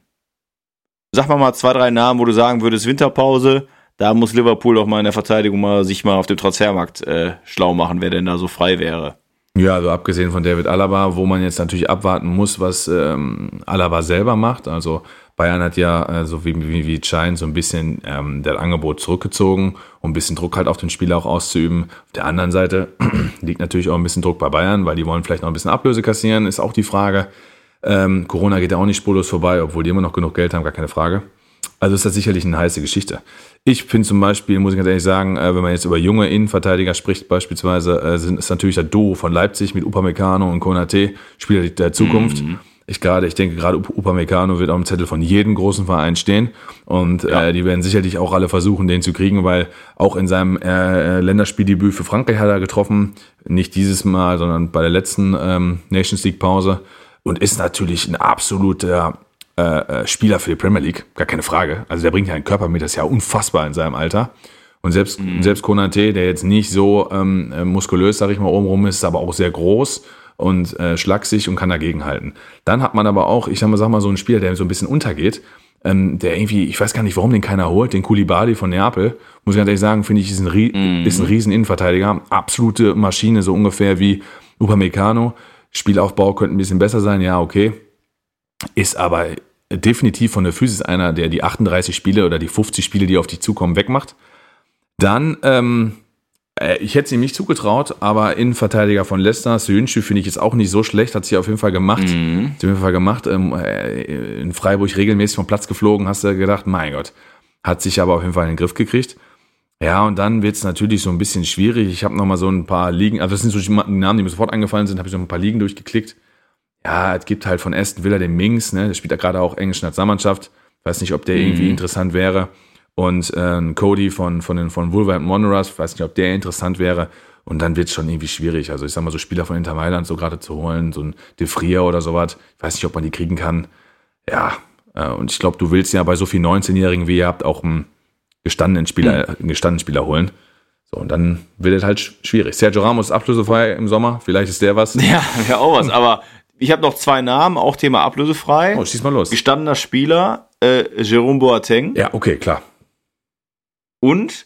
S1: sag mal mal zwei, drei Namen, wo du sagen würdest, Winterpause, da muss Liverpool doch mal in der Verteidigung mal sich mal auf dem Transfermarkt äh, schlau machen, wer denn da so frei wäre.
S2: Ja, also abgesehen von David Alaba, wo man jetzt natürlich abwarten muss, was ähm, Alaba selber macht. Also Bayern hat ja, äh, so wie, wie, wie scheint, so ein bisschen ähm, das Angebot zurückgezogen, um ein bisschen Druck halt auf den Spieler auch auszuüben. Auf der anderen Seite liegt natürlich auch ein bisschen Druck bei Bayern, weil die wollen vielleicht noch ein bisschen Ablöse kassieren, ist auch die Frage. Ähm, Corona geht ja auch nicht spurlos vorbei, obwohl die immer noch genug Geld haben, gar keine Frage. Also ist das sicherlich eine heiße Geschichte. Ich finde zum Beispiel, muss ich ganz ehrlich sagen, äh, wenn man jetzt über junge Innenverteidiger spricht, beispielsweise, äh, sind, ist natürlich der Duo von Leipzig mit Upamecano und Konate Spieler der Zukunft. Mhm ich gerade, ich denke gerade Upamecano wird auf dem Zettel von jedem großen Verein stehen und ja. äh, die werden sicherlich auch alle versuchen, den zu kriegen, weil auch in seinem äh, Länderspieldebüt für Frankreich hat er getroffen, nicht dieses Mal, sondern bei der letzten ähm, Nations League Pause und ist natürlich ein absoluter äh, äh, Spieler für die Premier League, gar keine Frage. Also der bringt ja einen Körper mit, das ist ja unfassbar in seinem Alter. Und selbst, mhm. selbst Konate, der jetzt nicht so ähm, äh, muskulös, sag ich mal, oben rum ist, aber auch sehr groß und äh, schlaksig und kann dagegenhalten. Dann hat man aber auch, ich sag mal, sag mal so einen Spieler, der so ein bisschen untergeht, ähm, der irgendwie, ich weiß gar nicht, warum den keiner holt, den Kulibali von Neapel, muss ich ganz ehrlich sagen, finde ich, ist ein, mm. ist ein riesen Innenverteidiger, absolute Maschine, so ungefähr wie Upamecano. Spielaufbau könnte ein bisschen besser sein, ja, okay. Ist aber definitiv von der Physis einer, der die 38 Spiele oder die 50 Spiele, die auf dich zukommen, wegmacht. Dann, ähm, äh, ich hätte es ihm nicht zugetraut, aber Innenverteidiger von Leicester, Sönsche finde ich jetzt auch nicht so schlecht, hat sie auf jeden Fall gemacht. Mhm. Auf jeden Fall gemacht. Ähm, äh, in Freiburg regelmäßig vom Platz geflogen, hast du gedacht, mein Gott. Hat sich aber auf jeden Fall in den Griff gekriegt. Ja, und dann wird es natürlich so ein bisschen schwierig. Ich habe noch mal so ein paar Ligen, also das sind so die Namen, die mir sofort eingefallen sind, habe ich so ein paar Ligen durchgeklickt. Ja, es gibt halt von Aston Villa den Mings, ne, der spielt ja gerade auch englischen Nationalmannschaft. Weiß nicht, ob der mhm. irgendwie interessant wäre. Und äh, Cody von, von, den, von Wolverhampton Wanderers, weiß nicht, ob der interessant wäre. Und dann wird es schon irgendwie schwierig. Also ich sag mal, so Spieler von Inter Mailand so gerade zu holen, so ein De Frier oder sowas, ich weiß nicht, ob man die kriegen kann. Ja, äh, und ich glaube, du willst ja bei so vielen 19-Jährigen wie ihr habt auch einen gestandenen Spieler, mhm. einen gestandenen Spieler holen. So, und dann wird es halt schwierig. Sergio Ramos ist ablösefrei im Sommer, vielleicht ist der was.
S1: Ja, ja auch was, aber ich habe noch zwei Namen, auch Thema ablösefrei.
S2: Oh, schieß mal los.
S1: Gestandener Spieler, äh, Jerome Boateng.
S2: Ja, okay, klar.
S1: Und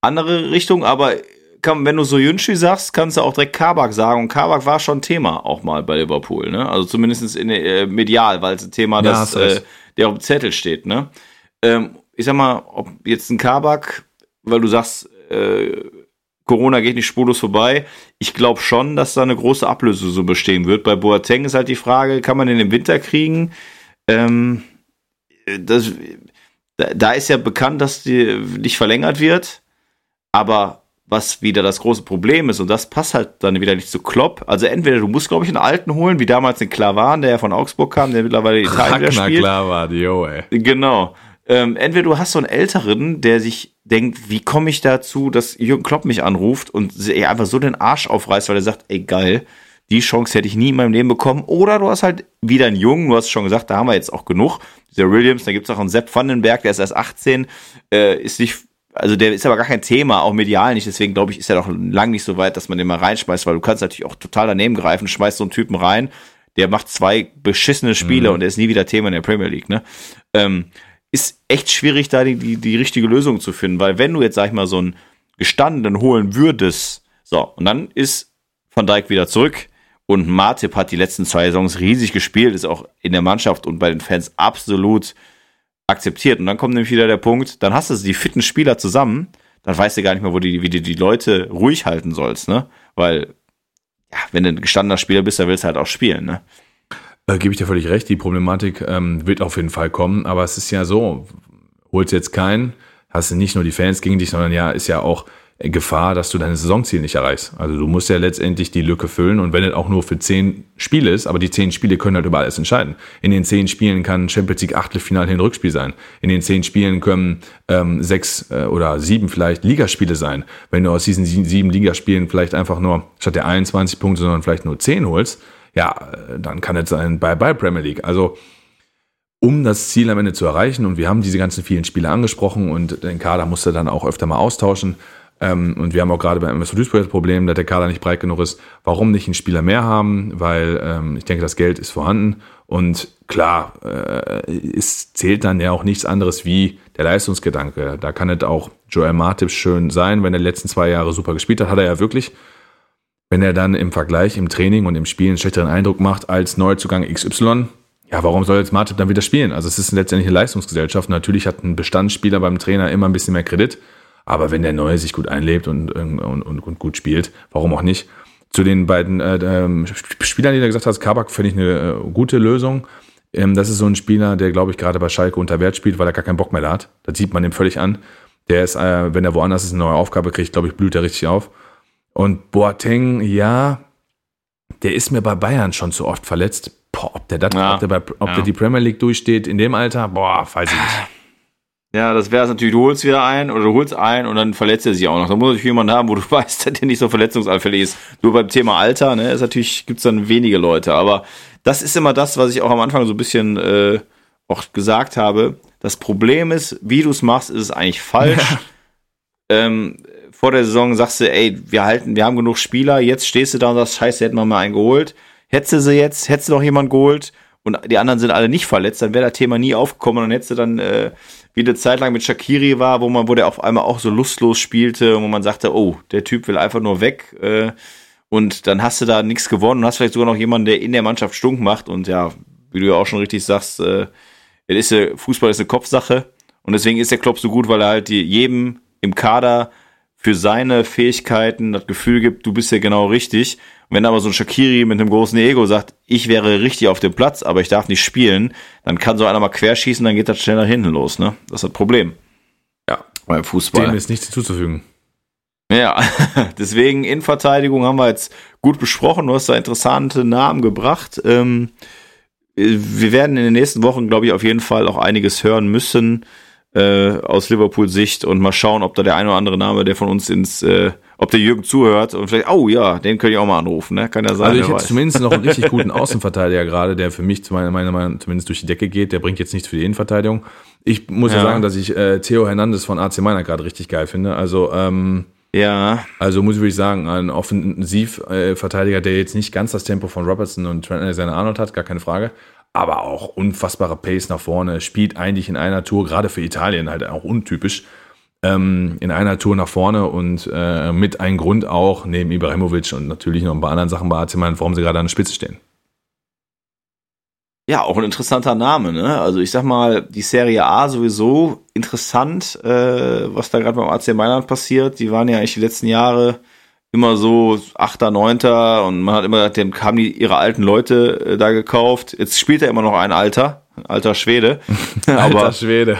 S1: andere Richtung, aber kann, wenn du so Jünschi sagst, kannst du auch direkt Kabak sagen. Und Kabak war schon Thema auch mal bei Liverpool, ne? Also zumindest in, äh, medial, weil es ein Thema, ja, das, äh, der auf dem Zettel steht, ne? Ähm, ich sag mal, ob jetzt ein Kabak, weil du sagst, äh, Corona geht nicht spurlos vorbei. Ich glaube schon, dass da eine große Ablöse so bestehen wird. Bei Boateng ist halt die Frage, kann man den im Winter kriegen? Ähm, das, da ist ja bekannt, dass die nicht verlängert wird, aber was wieder das große Problem ist, und das passt halt dann wieder nicht zu Klopp. Also entweder du musst, glaube ich, einen alten holen, wie damals den Klavan, der ja von Augsburg kam, der mittlerweile Italien wieder spielt.
S2: Klavan, yo, ey.
S1: Genau. Ähm, entweder du hast so einen älteren, der sich denkt, wie komme ich dazu, dass Jürgen Klopp mich anruft und er einfach so den Arsch aufreißt, weil er sagt, ey geil, die Chance hätte ich nie in meinem Leben bekommen. Oder du hast halt wieder einen Jungen, du hast schon gesagt, da haben wir jetzt auch genug. Dieser Williams, da gibt es auch einen Sepp Vandenberg, der ist erst 18, äh, ist nicht, also der ist aber gar kein Thema, auch medial nicht. Deswegen glaube ich, ist er doch lang nicht so weit, dass man den mal reinschmeißt, weil du kannst natürlich auch total daneben greifen, schmeißt so einen Typen rein, der macht zwei beschissene Spiele mhm. und der ist nie wieder Thema in der Premier League, ne? Ähm, ist echt schwierig, da die, die, die richtige Lösung zu finden, weil wenn du jetzt, sag ich mal, so einen gestandenen holen würdest, so, und dann ist Van Dijk wieder zurück, und Martip hat die letzten zwei Saisons riesig gespielt, ist auch in der Mannschaft und bei den Fans absolut akzeptiert. Und dann kommt nämlich wieder der Punkt, dann hast du die fitten Spieler zusammen, dann weißt du gar nicht mehr, wo die, wie du die Leute ruhig halten sollst, ne? Weil, ja, wenn du ein gestandener Spieler bist, dann willst du halt auch spielen, ne?
S2: Äh, Gebe ich dir völlig recht, die Problematik ähm, wird auf jeden Fall kommen, aber es ist ja so, holst jetzt keinen, hast du nicht nur die Fans gegen dich, sondern ja, ist ja auch Gefahr, dass du deine Saisonziel nicht erreichst. Also du musst ja letztendlich die Lücke füllen und wenn es auch nur für zehn Spiele ist, aber die zehn Spiele können halt über alles entscheiden. In den zehn Spielen kann Champions League Achtelfinale hin Rückspiel sein. In den zehn Spielen können ähm, sechs äh, oder sieben vielleicht Ligaspiele sein. Wenn du aus diesen sieben Ligaspielen vielleicht einfach nur statt der 21 Punkte, sondern vielleicht nur zehn holst, ja, dann kann es sein bye bye Premier League. Also um das Ziel am Ende zu erreichen und wir haben diese ganzen vielen Spiele angesprochen und den Kader musste dann auch öfter mal austauschen ähm, und wir haben auch gerade bei MSV Duisburg das Problem, dass der Kader nicht breit genug ist. Warum nicht einen Spieler mehr haben? Weil ähm, ich denke, das Geld ist vorhanden. Und klar, äh, es zählt dann ja auch nichts anderes wie der Leistungsgedanke. Da kann es auch Joel Martip schön sein, wenn er die letzten zwei Jahre super gespielt hat, hat er ja wirklich. Wenn er dann im Vergleich im Training und im Spiel einen schlechteren Eindruck macht als Neuzugang XY, ja, warum soll jetzt Martip dann wieder spielen? Also es ist letztendlich eine Leistungsgesellschaft. Natürlich hat ein Bestandsspieler beim Trainer immer ein bisschen mehr Kredit. Aber wenn der Neue sich gut einlebt und, und, und, und gut spielt, warum auch nicht? Zu den beiden äh, ähm, Spielern, die du gesagt hast, Kabak finde ich eine äh, gute Lösung. Ähm, das ist so ein Spieler, der, glaube ich, gerade bei Schalke unter Wert spielt, weil er gar keinen Bock mehr hat. Das sieht man ihm völlig an. Der ist, äh, wenn er woanders ist, eine neue Aufgabe kriegt, glaube ich, blüht er richtig auf. Und Boateng, ja, der ist mir bei Bayern schon zu oft verletzt. Boah, ob der, das, ja, ob, der, bei, ob ja. der die Premier League durchsteht in dem Alter, boah, weiß ich nicht.
S1: Ja, das wäre es natürlich, du holst wieder ein oder du holst ein und dann verletzt er sich auch noch. Da muss natürlich jemand haben, wo du weißt, der nicht so verletzungsanfällig ist. Nur beim Thema Alter, ne, ist natürlich, gibt's dann wenige Leute. Aber das ist immer das, was ich auch am Anfang so ein bisschen äh, auch gesagt habe. Das Problem ist, wie du es machst, ist es eigentlich falsch. Ja. Ähm, vor der Saison sagst du, ey, wir halten, wir haben genug Spieler, jetzt stehst du da und sagst, scheiße, hätten wir mal einen geholt. Hättest du sie jetzt, hättest du noch jemanden geholt und die anderen sind alle nicht verletzt, dann wäre das Thema nie aufgekommen und dann hättest du dann, äh, wie eine Zeit lang mit Shakiri war, wo man, wo der auf einmal auch so lustlos spielte und wo man sagte, oh, der Typ will einfach nur weg, äh, und dann hast du da nichts gewonnen und hast vielleicht sogar noch jemanden, der in der Mannschaft stunk macht und ja, wie du ja auch schon richtig sagst, äh, ist, Fußball ist eine Kopfsache und deswegen ist der Klopp so gut, weil er halt jedem im Kader für seine Fähigkeiten das Gefühl gibt, du bist ja genau richtig. Und wenn aber so ein Shakiri mit einem großen Ego sagt, ich wäre richtig auf dem Platz, aber ich darf nicht spielen, dann kann so einer mal querschießen, dann geht das schnell nach hinten los, ne? Das ist das Problem.
S2: Ja.
S1: Beim Fußball.
S2: Dem ist nichts zuzufügen.
S1: Ja, deswegen Innenverteidigung haben wir jetzt gut besprochen. Du hast da interessante Namen gebracht. Ähm, wir werden in den nächsten Wochen, glaube ich, auf jeden Fall auch einiges hören müssen äh, aus Liverpool Sicht und mal schauen, ob da der ein oder andere Name, der von uns ins, äh, ob der Jürgen zuhört und vielleicht, oh ja, den könnte ich auch mal anrufen, ne? Kann ja sein.
S2: Also ich hätte zumindest noch einen richtig guten Außenverteidiger gerade, der für mich zu meiner Meinung zumindest durch die Decke geht. Der bringt jetzt nichts für die Innenverteidigung. Ich muss ja, ja sagen, dass ich äh, Theo Hernandez von AC Mailand gerade richtig geil finde. Also ähm,
S1: ja.
S2: Also muss ich sagen, ein Offensivverteidiger, der jetzt nicht ganz das Tempo von Robertson und Trent Alexander-Arnold hat, gar keine Frage aber auch unfassbare Pace nach vorne, spielt eigentlich in einer Tour, gerade für Italien halt auch untypisch, ähm, in einer Tour nach vorne und äh, mit einem Grund auch, neben Ibrahimovic und natürlich noch ein paar anderen Sachen bei AC Mailand, warum sie gerade an der Spitze stehen.
S1: Ja, auch ein interessanter Name, ne? Also ich sag mal, die Serie A sowieso interessant, äh, was da gerade beim AC Mailand passiert. Die waren ja eigentlich die letzten Jahre immer so Achter, Neunter und man hat immer gesagt, dann haben die ihre alten Leute äh, da gekauft. Jetzt spielt er immer noch ein Alter, ein alter Schwede.
S2: alter Schwede.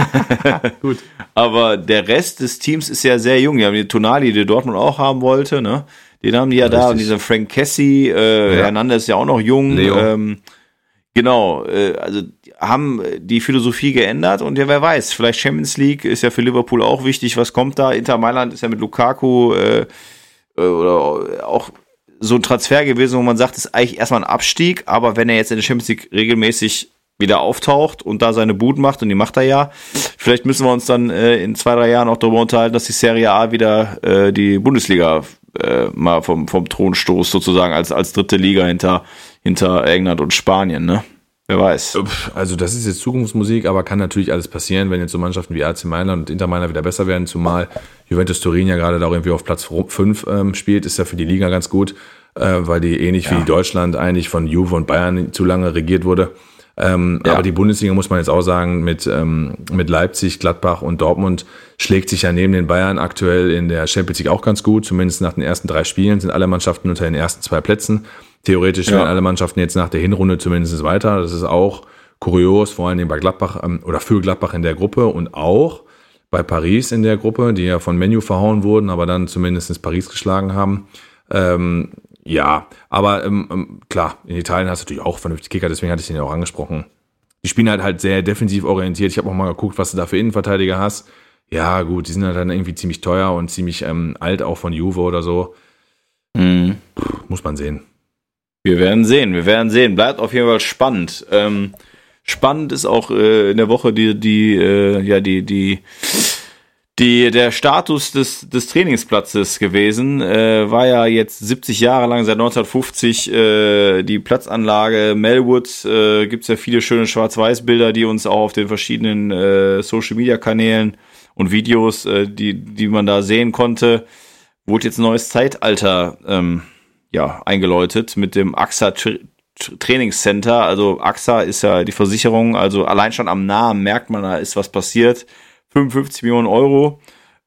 S1: Gut. Aber der Rest des Teams ist ja sehr jung. Die haben die Tonali, die Dortmund auch haben wollte, ne? Den haben die ja Richtig. da und dieser Frank Cassie, äh, ja. Hernandez ist ja auch noch jung.
S2: Leo. Ähm,
S1: Genau, äh, also haben die Philosophie geändert und ja, wer weiß, vielleicht Champions League ist ja für Liverpool auch wichtig, was kommt da? Inter Mailand ist ja mit Lukaku äh, äh oder auch so ein Transfer gewesen, wo man sagt, ist eigentlich erstmal ein Abstieg, aber wenn er jetzt in der Champions League regelmäßig wieder auftaucht und da seine Buden macht, und die macht er ja, vielleicht müssen wir uns dann äh, in zwei, drei Jahren auch darüber unterhalten, dass die Serie A wieder äh, die Bundesliga äh, mal vom, vom Thron stoßt, sozusagen als, als dritte Liga hinter hinter England und Spanien, ne? Wer weiß.
S2: Also das ist jetzt Zukunftsmusik, aber kann natürlich alles passieren, wenn jetzt so Mannschaften wie AC Mailand und Inter Mailand wieder besser werden, zumal Juventus Turin ja gerade da irgendwie auf Platz 5 ähm, spielt, ist ja für die Liga ganz gut, äh, weil die ähnlich ja. wie Deutschland eigentlich von Juve und Bayern zu lange regiert wurde. Ähm, ja. Aber die Bundesliga muss man jetzt auch sagen, mit, ähm, mit Leipzig, Gladbach und Dortmund schlägt sich ja neben den Bayern aktuell in der Champions League auch ganz gut. Zumindest nach den ersten drei Spielen sind alle Mannschaften unter den ersten zwei Plätzen. Theoretisch ja. alle Mannschaften jetzt nach der Hinrunde zumindest weiter. Das ist auch kurios, vor allen Dingen bei Gladbach ähm, oder für Gladbach in der Gruppe und auch bei Paris in der Gruppe, die ja von Menu verhauen wurden, aber dann zumindest Paris geschlagen haben. Ähm, ja, aber ähm, ähm, klar, in Italien hast du natürlich auch vernünftig Kicker, deswegen hatte ich den ja auch angesprochen. Die spielen halt halt sehr defensiv orientiert. Ich habe auch mal geguckt, was du da für Innenverteidiger hast. Ja, gut, die sind halt dann irgendwie ziemlich teuer und ziemlich ähm, alt, auch von Juve oder so. Mhm. Puh, muss man sehen.
S1: Wir werden sehen, wir werden sehen. Bleibt auf jeden Fall spannend. Ähm, spannend ist auch äh, in der Woche die, die, äh, ja, die, die, die, der Status des, des Trainingsplatzes gewesen. Äh, war ja jetzt 70 Jahre lang, seit 1950, äh, die Platzanlage Melwood. Äh, Gibt ja viele schöne Schwarz-Weiß-Bilder, die uns auch auf den verschiedenen äh, Social-Media-Kanälen und Videos, äh, die, die man da sehen konnte, wurde jetzt ein neues Zeitalter ähm, ja, eingeläutet mit dem AXA Tra Trainingscenter. Also AXA ist ja die Versicherung, also allein schon am Namen merkt man, da ist was passiert. 55 Millionen Euro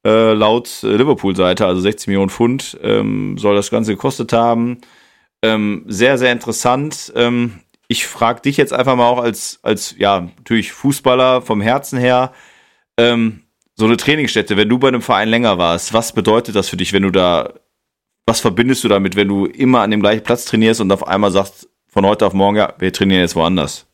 S1: äh, laut Liverpool-Seite, also 60 Millionen Pfund ähm, soll das Ganze gekostet haben. Ähm, sehr, sehr interessant. Ähm, ich frage dich jetzt einfach mal auch als, als ja, natürlich Fußballer vom Herzen her, ähm, so eine Trainingsstätte, wenn du bei einem Verein länger warst, was bedeutet das für dich, wenn du da was verbindest du damit, wenn du immer an dem gleichen Platz trainierst und auf einmal sagst, von heute auf morgen, ja, wir trainieren jetzt woanders?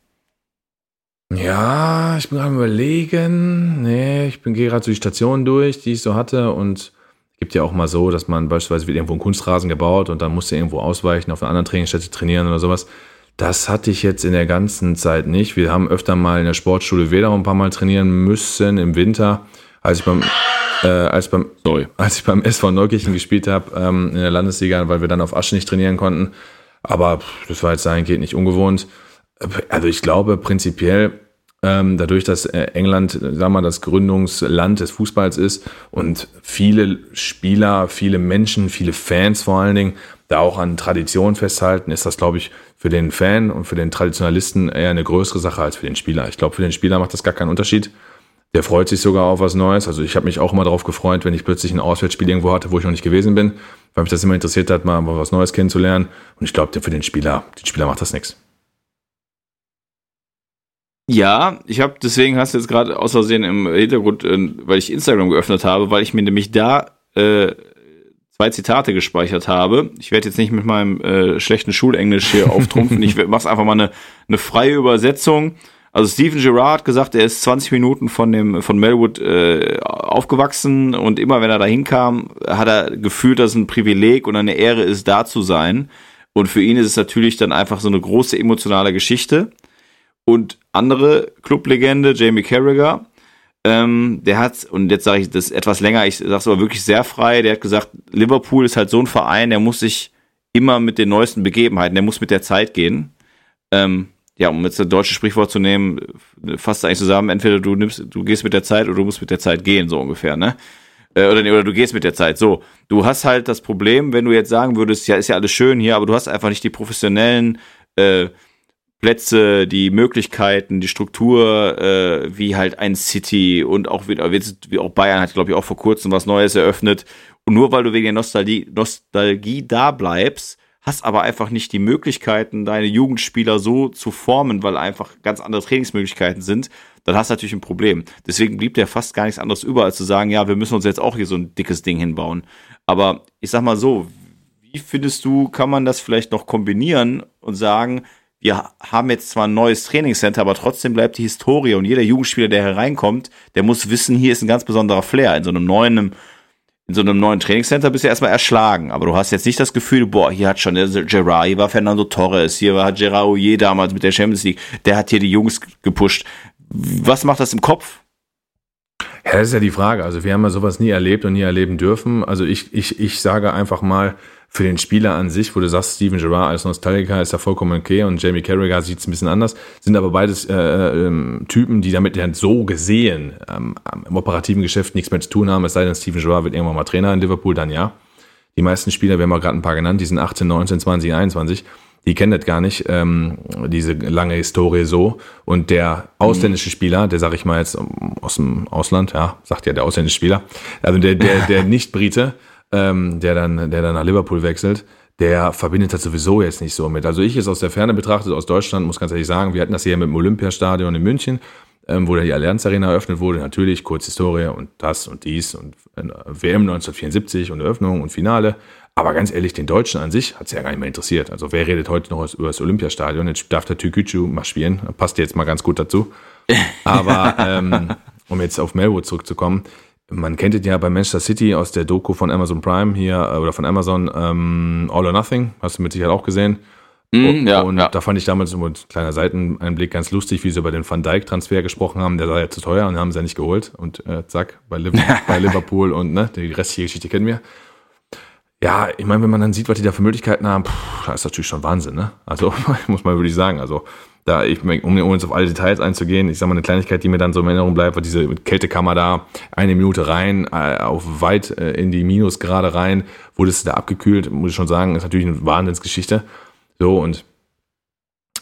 S2: Ja, ich bin gerade überlegen. Nee, ich bin gerade so die Stationen durch, die ich so hatte und gibt ja auch mal so, dass man beispielsweise wird irgendwo einen Kunstrasen gebaut und dann musst du irgendwo ausweichen, auf einer anderen Trainingsstätte trainieren oder sowas. Das hatte ich jetzt in der ganzen Zeit nicht. Wir haben öfter mal in der Sportschule Wedau ein paar Mal trainieren müssen im Winter, als ich beim äh, als, beim, sorry, als ich beim SV Neukirchen gespielt habe ähm, in der Landesliga, weil wir dann auf Asche nicht trainieren konnten. Aber das war jetzt dahingehend nicht ungewohnt. Also ich glaube prinzipiell, ähm, dadurch, dass äh, England, sagen wir mal, das Gründungsland des Fußballs ist und viele Spieler, viele Menschen, viele Fans vor allen Dingen da auch an Tradition festhalten, ist das, glaube ich, für den Fan und für den Traditionalisten eher eine größere Sache als für den Spieler. Ich glaube, für den Spieler macht das gar keinen Unterschied. Der freut sich sogar auf was Neues. Also ich habe mich auch immer darauf gefreut, wenn ich plötzlich ein Auswärtsspiel irgendwo hatte, wo ich noch nicht gewesen bin, weil mich das immer interessiert hat, mal was Neues kennenzulernen. Und ich glaube, für den Spieler, den Spieler macht das nichts.
S1: Ja, ich habe deswegen hast du jetzt gerade aus Versehen im Hintergrund, äh, weil ich Instagram geöffnet habe, weil ich mir nämlich da äh, zwei Zitate gespeichert habe. Ich werde jetzt nicht mit meinem äh, schlechten Schulenglisch hier auftrumpfen. ich mache einfach mal eine, eine freie Übersetzung. Also Steven Gerrard gesagt, er ist 20 Minuten von dem von Melwood äh, aufgewachsen und immer wenn er da hinkam, hat er gefühlt, dass es ein Privileg und eine Ehre ist, da zu sein. Und für ihn ist es natürlich dann einfach so eine große emotionale Geschichte. Und andere Clublegende, Jamie Carragher, ähm, der hat, und jetzt sage ich das etwas länger, ich sage es aber wirklich sehr frei, der hat gesagt, Liverpool ist halt so ein Verein, der muss sich immer mit den neuesten Begebenheiten, der muss mit der Zeit gehen. Ähm, ja, um jetzt das deutsche Sprichwort zu nehmen, fasst eigentlich zusammen, entweder du nimmst, du gehst mit der Zeit oder du musst mit der Zeit gehen, so ungefähr, ne? Äh, oder, oder du gehst mit der Zeit. So, du hast halt das Problem, wenn du jetzt sagen würdest, ja, ist ja alles schön hier, aber du hast einfach nicht die professionellen äh, Plätze, die Möglichkeiten, die Struktur, äh, wie halt ein City und auch wieder, wie auch Bayern hat, glaube ich, auch vor kurzem was Neues eröffnet. Und nur weil du wegen der Nostalgie, Nostalgie da bleibst, hast aber einfach nicht die Möglichkeiten, deine Jugendspieler so zu formen, weil einfach ganz andere Trainingsmöglichkeiten sind, dann hast du natürlich ein Problem. Deswegen blieb dir fast gar nichts anderes über, als zu sagen, ja, wir müssen uns jetzt auch hier so ein dickes Ding hinbauen. Aber ich sag mal so, wie findest du, kann man das vielleicht noch kombinieren und sagen, wir haben jetzt zwar ein neues Trainingscenter, aber trotzdem bleibt die Historie und jeder Jugendspieler, der hereinkommt, der muss wissen, hier ist ein ganz besonderer Flair in so einem neuen, in so einem neuen Trainingscenter bist du erstmal erschlagen. Aber du hast jetzt nicht das Gefühl, boah, hier hat schon Gerard, hier war Fernando Torres, hier war Gerard Ouye damals mit der Champions League, der hat hier die Jungs gepusht. Was macht das im Kopf?
S2: Ja, das ist ja die Frage. Also wir haben ja sowas nie erlebt und nie erleben dürfen. Also ich, ich, ich sage einfach mal, für den Spieler an sich, wo du sagst, Steven Gerrard als Nostalgiker ist ja vollkommen okay und Jamie Carragher sieht es ein bisschen anders, sind aber beides äh, ähm, Typen, die damit ja so gesehen ähm, im operativen Geschäft nichts mehr zu tun haben, es sei denn, Steven Gerrard wird irgendwann mal Trainer in Liverpool, dann ja. Die meisten Spieler, wir haben auch gerade ein paar genannt, die sind 18, 19, 20, 21, die kennen das gar nicht, ähm, diese lange Historie so. Und der ausländische Spieler, der sag ich mal jetzt aus dem Ausland, ja, sagt ja der ausländische Spieler, also der, der, der Nicht-Brite, ähm, der, dann, der dann nach Liverpool wechselt, der verbindet das sowieso jetzt nicht so mit. Also ich es aus der Ferne betrachtet, aus Deutschland, muss ganz ehrlich sagen, wir hatten das hier mit dem Olympiastadion in München, ähm, wo dann die Allianz Arena eröffnet wurde. Natürlich, kurz Historie und das und dies und äh, WM 1974 und Eröffnung und Finale. Aber ganz ehrlich, den Deutschen an sich hat es ja gar nicht mehr interessiert. Also wer redet heute noch über das Olympiastadion? Jetzt darf der Türkücü mal spielen. Passt jetzt mal ganz gut dazu. Aber ähm, um jetzt auf Melwood zurückzukommen, man kennt es ja bei Manchester City aus der Doku von Amazon Prime hier äh, oder von Amazon ähm, All or Nothing, hast du mit Sicherheit auch gesehen. Mm, und, ja, und ja. da fand ich damals nur ein kleiner Seiteneinblick ganz lustig, wie sie über den Van Dijk-Transfer gesprochen haben. Der war ja zu teuer und haben sie ja nicht geholt. Und äh, zack, bei Liverpool und ne, die restliche Geschichte kennen wir. Ja, ich meine, wenn man dann sieht, was die da für Möglichkeiten haben, pff, das ist natürlich schon Wahnsinn, ne? Also, muss man wirklich sagen. Also, da, ich, um, jetzt auf alle Details einzugehen, ich sag mal, eine Kleinigkeit, die mir dann so in Erinnerung bleibt, war diese Kältekammer da, eine Minute rein, äh, auf weit äh, in die Minusgrade rein, wurde es da abgekühlt, muss ich schon sagen, ist natürlich eine Wahnsinnsgeschichte. So, und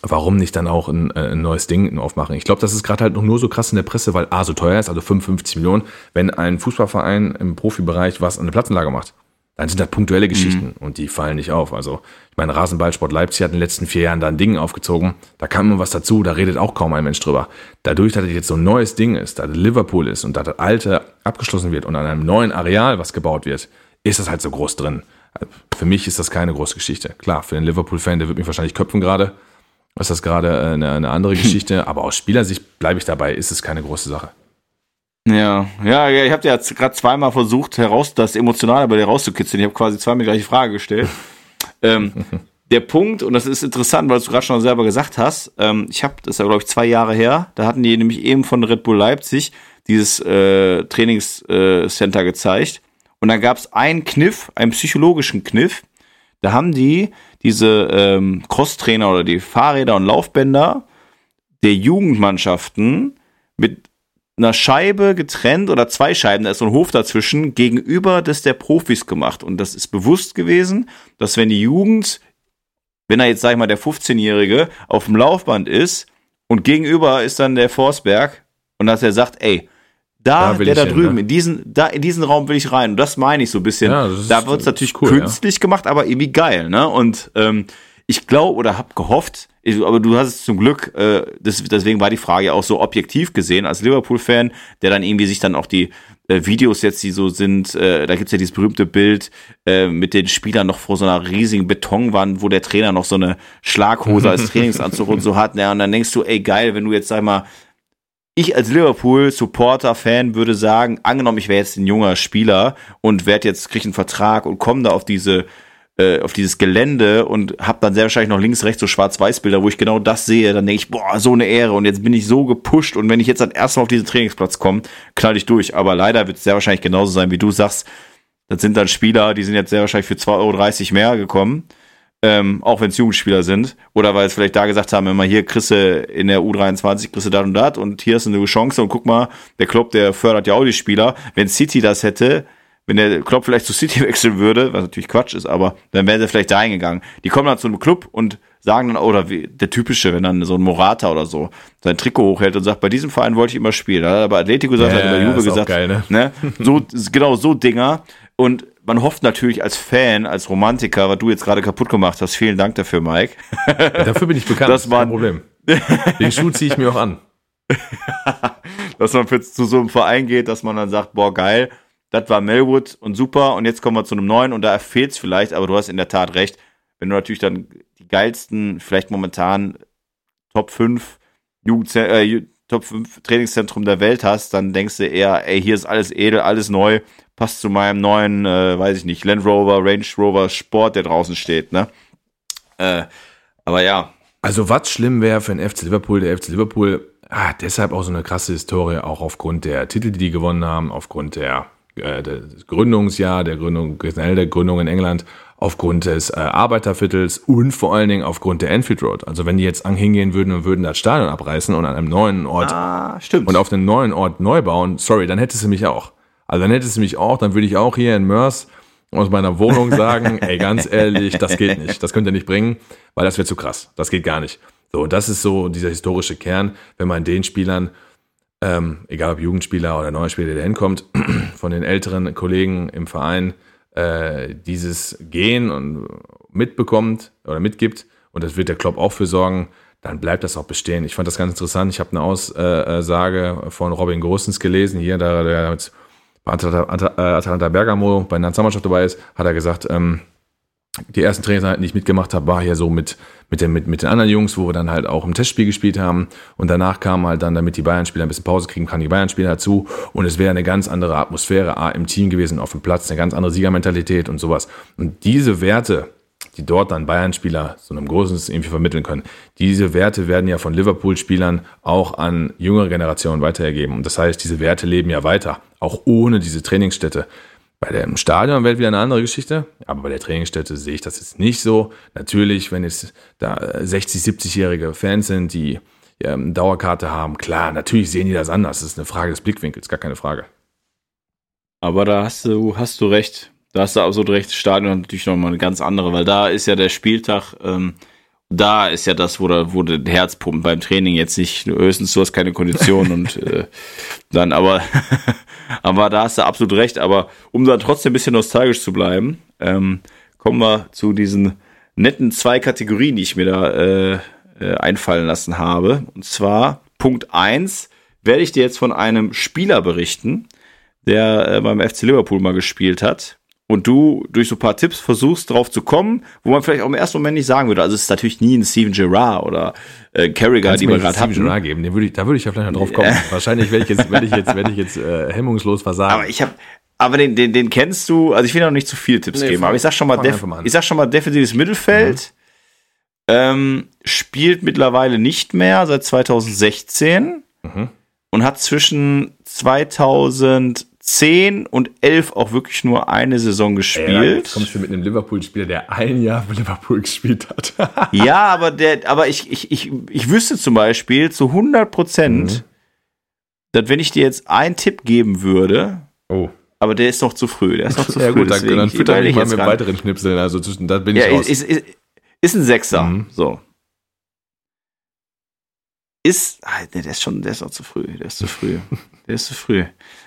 S2: warum nicht dann auch ein, äh, ein neues Ding aufmachen? Ich glaube, das ist gerade halt noch nur so krass in der Presse, weil A so teuer ist, also 55 Millionen, wenn ein Fußballverein im Profibereich was an der Platzenlage macht dann sind das punktuelle Geschichten mhm. und die fallen nicht auf. Also, ich meine, Rasenballsport Leipzig hat in den letzten vier Jahren da ein Ding aufgezogen. Da kam immer was dazu, da redet auch kaum ein Mensch drüber. Dadurch, dass das jetzt so ein neues Ding ist, da Liverpool ist und da das alte abgeschlossen wird und an einem neuen Areal was gebaut wird, ist das halt so groß drin. Für mich ist das keine große Geschichte. Klar, für den Liverpool-Fan, der wird mich wahrscheinlich köpfen gerade. ist das gerade äh, eine, eine andere Geschichte. Aber aus Spielersicht bleibe ich dabei, ist es keine große Sache.
S1: Ja, ja, ja ich habe dir jetzt gerade zweimal versucht, heraus das Emotionale bei dir rauszukitzeln. Ich habe quasi zweimal die gleiche Frage gestellt. ähm, der Punkt, und das ist interessant, weil du gerade schon selber gesagt hast, ähm, ich habe, das ist ja glaube ich zwei Jahre her, da hatten die nämlich eben von Red Bull Leipzig dieses äh, Trainingscenter äh, gezeigt. Und da gab es einen Kniff, einen psychologischen Kniff. Da haben die diese ähm, Crosstrainer oder die Fahrräder und Laufbänder der Jugendmannschaften mit einer Scheibe getrennt oder zwei Scheiben, da ist so ein Hof dazwischen, gegenüber des der Profis gemacht. Und das ist bewusst gewesen, dass wenn die Jugend, wenn er jetzt, sag ich mal, der 15-Jährige auf dem Laufband ist und gegenüber ist dann der Forsberg und dass er sagt, ey, da,
S2: Da
S1: der da
S2: hin,
S1: drüben,
S2: ne?
S1: in diesen, da, in diesen Raum will ich rein. Und das meine ich so ein bisschen.
S2: Ja,
S1: da wird es natürlich
S2: cool, ja.
S1: künstlich gemacht, aber irgendwie geil, ne? Und ähm, ich glaube oder habe gehofft, ich, aber du hast es zum Glück, äh, das, deswegen war die Frage ja auch so objektiv gesehen, als Liverpool-Fan, der dann irgendwie sich dann auch die äh, Videos jetzt, die so sind, äh, da gibt's ja dieses berühmte Bild äh, mit den Spielern noch vor so einer riesigen Betonwand, wo der Trainer noch so eine Schlaghose als Trainingsanzug und so hat. Ne? Und dann denkst du, ey geil, wenn du jetzt sag mal, ich als Liverpool-Supporter-Fan würde sagen, angenommen, ich wäre jetzt ein junger Spieler und werde jetzt, krieg einen Vertrag und komme da auf diese äh, auf dieses Gelände und habe dann sehr wahrscheinlich noch links, rechts so Schwarz-Weiß-Bilder, wo ich genau das sehe, dann denke ich, boah, so eine Ehre und jetzt bin ich so gepusht und wenn ich jetzt dann erstmal auf diesen Trainingsplatz komme, knall ich durch. Aber leider wird es sehr wahrscheinlich genauso sein, wie du sagst. Das sind dann Spieler, die sind jetzt sehr wahrscheinlich für 2,30 Euro mehr gekommen. Ähm, auch wenn es Jugendspieler sind. Oder weil es vielleicht da gesagt haben, immer hier du in der U23 kriegst du das und das und hier ist eine Chance und guck mal, der Klopp, der fördert ja auch die Spieler. Wenn City das hätte, wenn der Klopp vielleicht zu City wechseln würde, was natürlich Quatsch ist, aber dann wäre der vielleicht da hingegangen. Die kommen dann zu einem Club und sagen dann, oder wie der typische, wenn dann so ein Morata oder so sein Trikot hochhält und sagt, bei diesem Verein wollte ich immer spielen. Da hat er bei Atletico gesagt,
S2: Ja,
S1: hat er bei
S2: ja,
S1: Juve gesagt,
S2: geil, ne?
S1: ne? So, genau so Dinger. Und man hofft natürlich als Fan, als Romantiker, was du jetzt gerade kaputt gemacht hast. Vielen Dank dafür, Mike.
S2: Dafür bin ich bekannt.
S1: Das war-
S2: kein Problem. Den Schuh ziehe ich mir auch an.
S1: Dass man für, zu so einem Verein geht, dass man dann sagt, boah, geil, das war Melwood und super und jetzt kommen wir zu einem neuen und da fehlt's vielleicht, aber du hast in der Tat recht. Wenn du natürlich dann die geilsten, vielleicht momentan Top 5 Jugend, äh, Top 5 Trainingszentrum der Welt hast, dann denkst du eher, ey, hier ist alles edel, alles neu, passt zu meinem neuen, äh, weiß ich nicht, Land Rover, Range Rover Sport, der draußen steht, ne? Äh, aber ja,
S2: Also was schlimm wäre für den FC Liverpool, der FC Liverpool hat deshalb auch so eine krasse Historie, auch aufgrund der Titel, die die gewonnen haben, aufgrund der, äh, des Gründungsjahr, der Gründung, generell der Gründung in England, aufgrund des äh, Arbeiterviertels und vor allen Dingen aufgrund der Enfield Road. Also wenn die jetzt hingehen würden und würden das Stadion abreißen und an einem neuen Ort
S1: ah,
S2: und auf einem neuen Ort neu bauen, sorry, dann hättest du mich auch. Also dann hättest du mich auch, dann würde ich auch hier in Mörs aus meiner Wohnung sagen, ey, ganz ehrlich, das geht nicht. Das könnt ihr nicht bringen, weil das wäre zu krass. Das geht gar nicht. So, und das ist so dieser historische Kern, wenn man den Spielern, ähm, egal ob Jugendspieler oder neuer Spieler, der hinkommt, von den älteren Kollegen im Verein äh, dieses Gehen und mitbekommt oder mitgibt, und das wird der Klopp auch für sorgen, dann bleibt das auch bestehen. Ich fand das ganz interessant. Ich habe eine Aussage von Robin Großens gelesen, hier, da der mit bei Atalanta, At- äh, Atalanta Bergamo bei der Nationalmannschaft dabei ist, hat er gesagt, ähm, die ersten Trainingseinheiten, die ich mitgemacht habe, war hier so mit, mit, den, mit, mit den anderen Jungs, wo wir dann halt auch im Testspiel gespielt haben. Und danach kam halt dann, damit die Bayern-Spieler ein bisschen Pause kriegen, kamen die Bayern-Spieler dazu. Und es wäre eine ganz andere Atmosphäre A, im Team gewesen, auf dem Platz, eine ganz andere Siegermentalität und sowas. Und diese Werte, die dort dann Bayern-Spieler so einem großen irgendwie vermitteln können, diese Werte werden ja von Liverpool-Spielern auch an jüngere Generationen weitergegeben. Und das heißt, diese Werte leben ja weiter, auch ohne diese Trainingsstätte. Bei dem Stadion wäre wieder eine andere Geschichte, aber bei der Trainingsstätte sehe ich das jetzt nicht so. Natürlich, wenn es da äh, 60, 70-jährige Fans sind, die ähm, Dauerkarte haben, klar, natürlich sehen die das anders. Das ist eine Frage des Blickwinkels, gar keine Frage.
S1: Aber da hast du, hast du recht. Da hast du absolut recht. Stadion natürlich nochmal eine ganz andere, weil da ist ja der Spieltag, ähm, da ist ja das, wo, da, wo der Herz pumpt beim Training jetzt nicht. Höchstens du hast keine Kondition und äh, dann, aber, aber da hast du absolut recht. Aber um da trotzdem ein bisschen nostalgisch zu bleiben, ähm, kommen wir zu diesen netten zwei Kategorien, die ich mir da äh, äh, einfallen lassen habe. Und zwar Punkt eins werde ich dir jetzt von einem Spieler berichten, der äh, beim FC Liverpool mal gespielt hat. Und du durch so ein paar Tipps versuchst drauf zu kommen, wo man vielleicht auch im ersten Moment nicht sagen würde. Also es ist natürlich nie ein Steven Gerrard oder äh, Carragher, die wir gerade
S2: Steven
S1: hatten.
S2: Gerrard geben? Den würde ich, da würde ich ja vielleicht noch drauf kommen. Wahrscheinlich werde ich jetzt, werde ich jetzt, werde ich jetzt äh, hemmungslos versagen.
S1: Aber ich habe, aber den, den, den kennst du. Also ich will noch nicht zu viele Tipps
S2: Nee,
S1: geben, aber ich sag schon mal, def.
S2: Mhm.
S1: ich sag schon mal defensives Mittelfeld. Ähm, spielt mittlerweile nicht mehr seit 2016
S2: Mhm.
S1: und hat zwischen 10 und 11 auch wirklich nur eine Saison gespielt. Ja,
S2: jetzt kommst du mit einem Liverpool-Spieler, der ein Jahr für Liverpool gespielt hat.
S1: ja, aber der, aber ich, ich, ich, ich wüsste zum Beispiel zu 100 Prozent, mhm. dass wenn ich dir jetzt einen Tipp geben würde,
S2: oh.
S1: aber der ist noch zu früh, der ist noch zu
S2: ja,
S1: früh.
S2: Gut, dann, dann fütter ich mal mit weiteren Schnipseln, also zwischen, da bin ich
S1: ja, raus. Ist, ist, ist ein Sechser, mhm. so ist, ah, der ist schon, der ist noch zu früh, der ist zu früh, ist zu früh.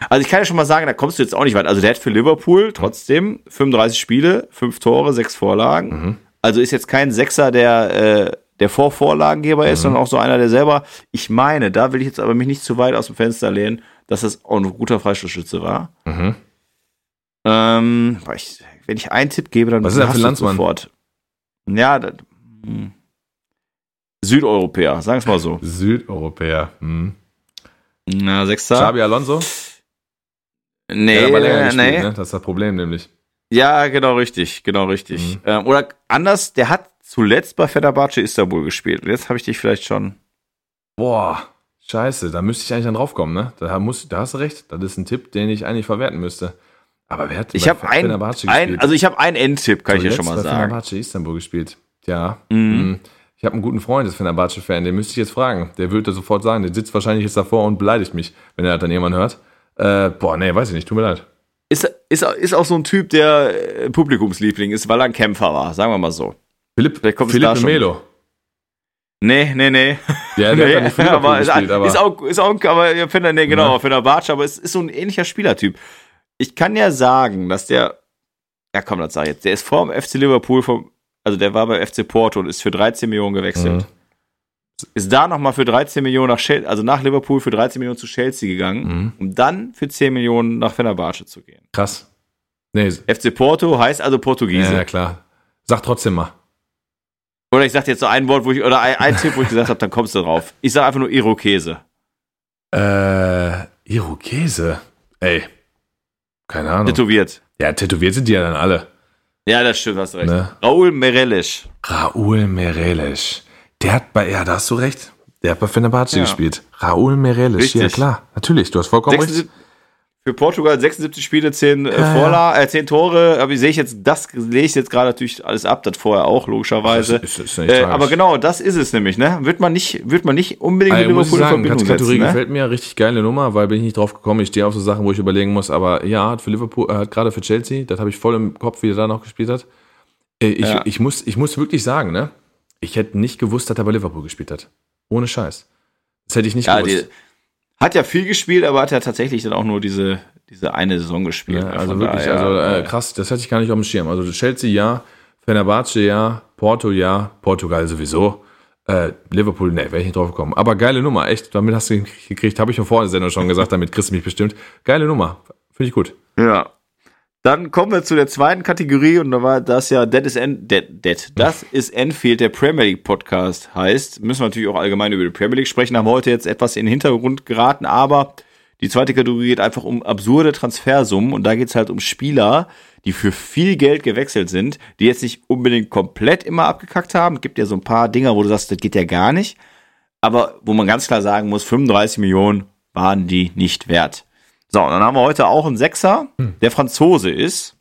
S1: Also ich kann ja schon mal sagen, da kommst du jetzt auch nicht weit. Also der hat für Liverpool trotzdem 35 Spiele, 5 Tore, 6 Vorlagen. Mhm. Also ist jetzt kein Sechser, der, äh, der Vorvorlagengeber ist, mhm. sondern auch so einer, der selber, ich meine, da will ich jetzt aber mich nicht zu weit aus dem Fenster lehnen, dass das auch ein guter Freistoßschütze war. Mhm. Ähm, ich, wenn ich einen Tipp gebe, dann
S2: Was ist er für Landsmann? sofort.
S1: Ja, das, hm. Südeuropäer, sagen es mal so.
S2: Südeuropäer. Hm.
S1: Na, Sechster.
S2: Xabi Alonso?
S1: Nee, ja, gespielt, nee.
S2: Ne? Das ist das Problem nämlich.
S1: Ja, genau richtig, genau richtig. Mhm. Ähm, oder anders, der hat zuletzt bei Fenerbahce Istanbul gespielt. Und jetzt habe ich dich vielleicht schon.
S2: Boah, scheiße, da müsste ich eigentlich dann draufkommen, ne? Da, muss, da hast du recht. Das ist ein Tipp, den ich eigentlich verwerten müsste. Aber wer hat
S1: ich habe ein, ein, also ich habe einen Endtipp, kann zuletzt ich dir schon mal sagen.
S2: Fenerbahce Istanbul gespielt. Ja. Mhm. Mhm. Ich habe einen guten Freund, das ist Fenerbahce-Fan, den müsste ich jetzt fragen. Der würde sofort sagen, der sitzt wahrscheinlich jetzt davor und beleidigt mich, wenn er das dann jemand hört. Äh, boah, nee, weiß ich nicht, tut mir leid.
S1: Ist, ist, ist auch so ein Typ, der äh, Publikumsliebling ist, weil er ein Kämpfer war, sagen wir mal so.
S2: Philipp, Philipp Melo.
S1: Nee, nee, nee.
S2: Ja, der nee, hat nicht Philipp aber, gespielt, aber
S1: ist auch, ist auch, aber ja, finde, nee, genau, ja. Fenerbahce, aber es ist so ein ähnlicher Spielertyp. Ich kann ja sagen, dass der, ja komm, das sag ich jetzt, der ist vor dem FC Liverpool vom also der war bei FC Porto und ist für 13 Millionen gewechselt. Mhm. Ist da nochmal für 13 Millionen nach Chelsea, also nach Liverpool für 13 Millionen zu Chelsea gegangen, mhm. um dann für 10 Millionen nach Fenerbahce zu gehen.
S2: Krass.
S1: Nee. FC Porto heißt also Portugiese.
S2: Ja, klar. Sag trotzdem mal.
S1: Oder ich sag jetzt so ein Wort, wo ich, oder ein, ein Tipp, wo ich gesagt habe, dann kommst du drauf. Ich sag einfach nur Irokese.
S2: Äh, Irokese? Ey. Keine Ahnung.
S1: Tätowiert.
S2: Ja, tätowiert sind die ja dann alle.
S1: Ja, das stimmt, hast recht. Ne? Raul Mereles.
S2: Raul Mereles. Der hat bei, ja, da hast du recht. Der hat bei Fenerbahce ja. gespielt. Raul Mereles, Richtig. ja klar. Natürlich, du hast vollkommen 76, recht.
S1: Für Portugal 76 Spiele, 10 äh, Vorla äh, 10 Tore, aber sehe ich jetzt, das lege ich jetzt gerade natürlich alles ab, das vorher auch, logischerweise. Das ist, ist äh, aber genau, das ist es nämlich, ne? Wird man nicht, wird man nicht unbedingt
S2: also, mit Liverpool in Verbindung setzen, Kategorie ne? gefällt mir, richtig geile Nummer, weil bin ich nicht drauf gekommen, ich stehe auf so Sachen, wo ich überlegen muss, aber ja, hat für Liverpool, äh, hat gerade für Chelsea, das habe ich voll im Kopf, wie er da noch gespielt hat. Äh, ich, ja. ich, muss, ich muss wirklich sagen, ne? Ich hätte nicht gewusst, dass er bei Liverpool gespielt hat. Ohne Scheiß. Das hätte ich nicht ja, gewusst. Die,
S1: hat ja viel gespielt, aber hat ja tatsächlich dann auch nur diese, diese eine Saison gespielt.
S2: Ja, also wirklich, daher, also äh, krass, das hatte ich gar nicht auf dem Schirm. Also Chelsea ja, Fenerbahce ja, Porto ja, Portugal sowieso. Äh, Liverpool, ne, wäre ich nicht drauf gekommen. Aber geile Nummer, echt. Damit hast du gekriegt, habe ich mir in der Sendung schon gesagt, damit kriegst du mich bestimmt. Geile Nummer. Finde ich gut.
S1: Ja. Dann kommen wir zu der zweiten Kategorie und da war das ja Dead is End, Dead, Dead. Das ist Enfield, der Premier League Podcast heißt. Müssen wir natürlich auch allgemein über die Premier League sprechen, haben heute jetzt etwas in den Hintergrund geraten, aber die zweite Kategorie geht einfach um absurde Transfersummen und da geht's halt um Spieler, die für viel Geld gewechselt sind, die jetzt nicht unbedingt komplett immer abgekackt haben. Es gibt ja so ein paar Dinger, wo du sagst, das geht ja gar nicht. Aber wo man ganz klar sagen muss, 35 Millionen waren die nicht wert. So, und dann haben wir heute auch einen Sechser, hm. der Franzose ist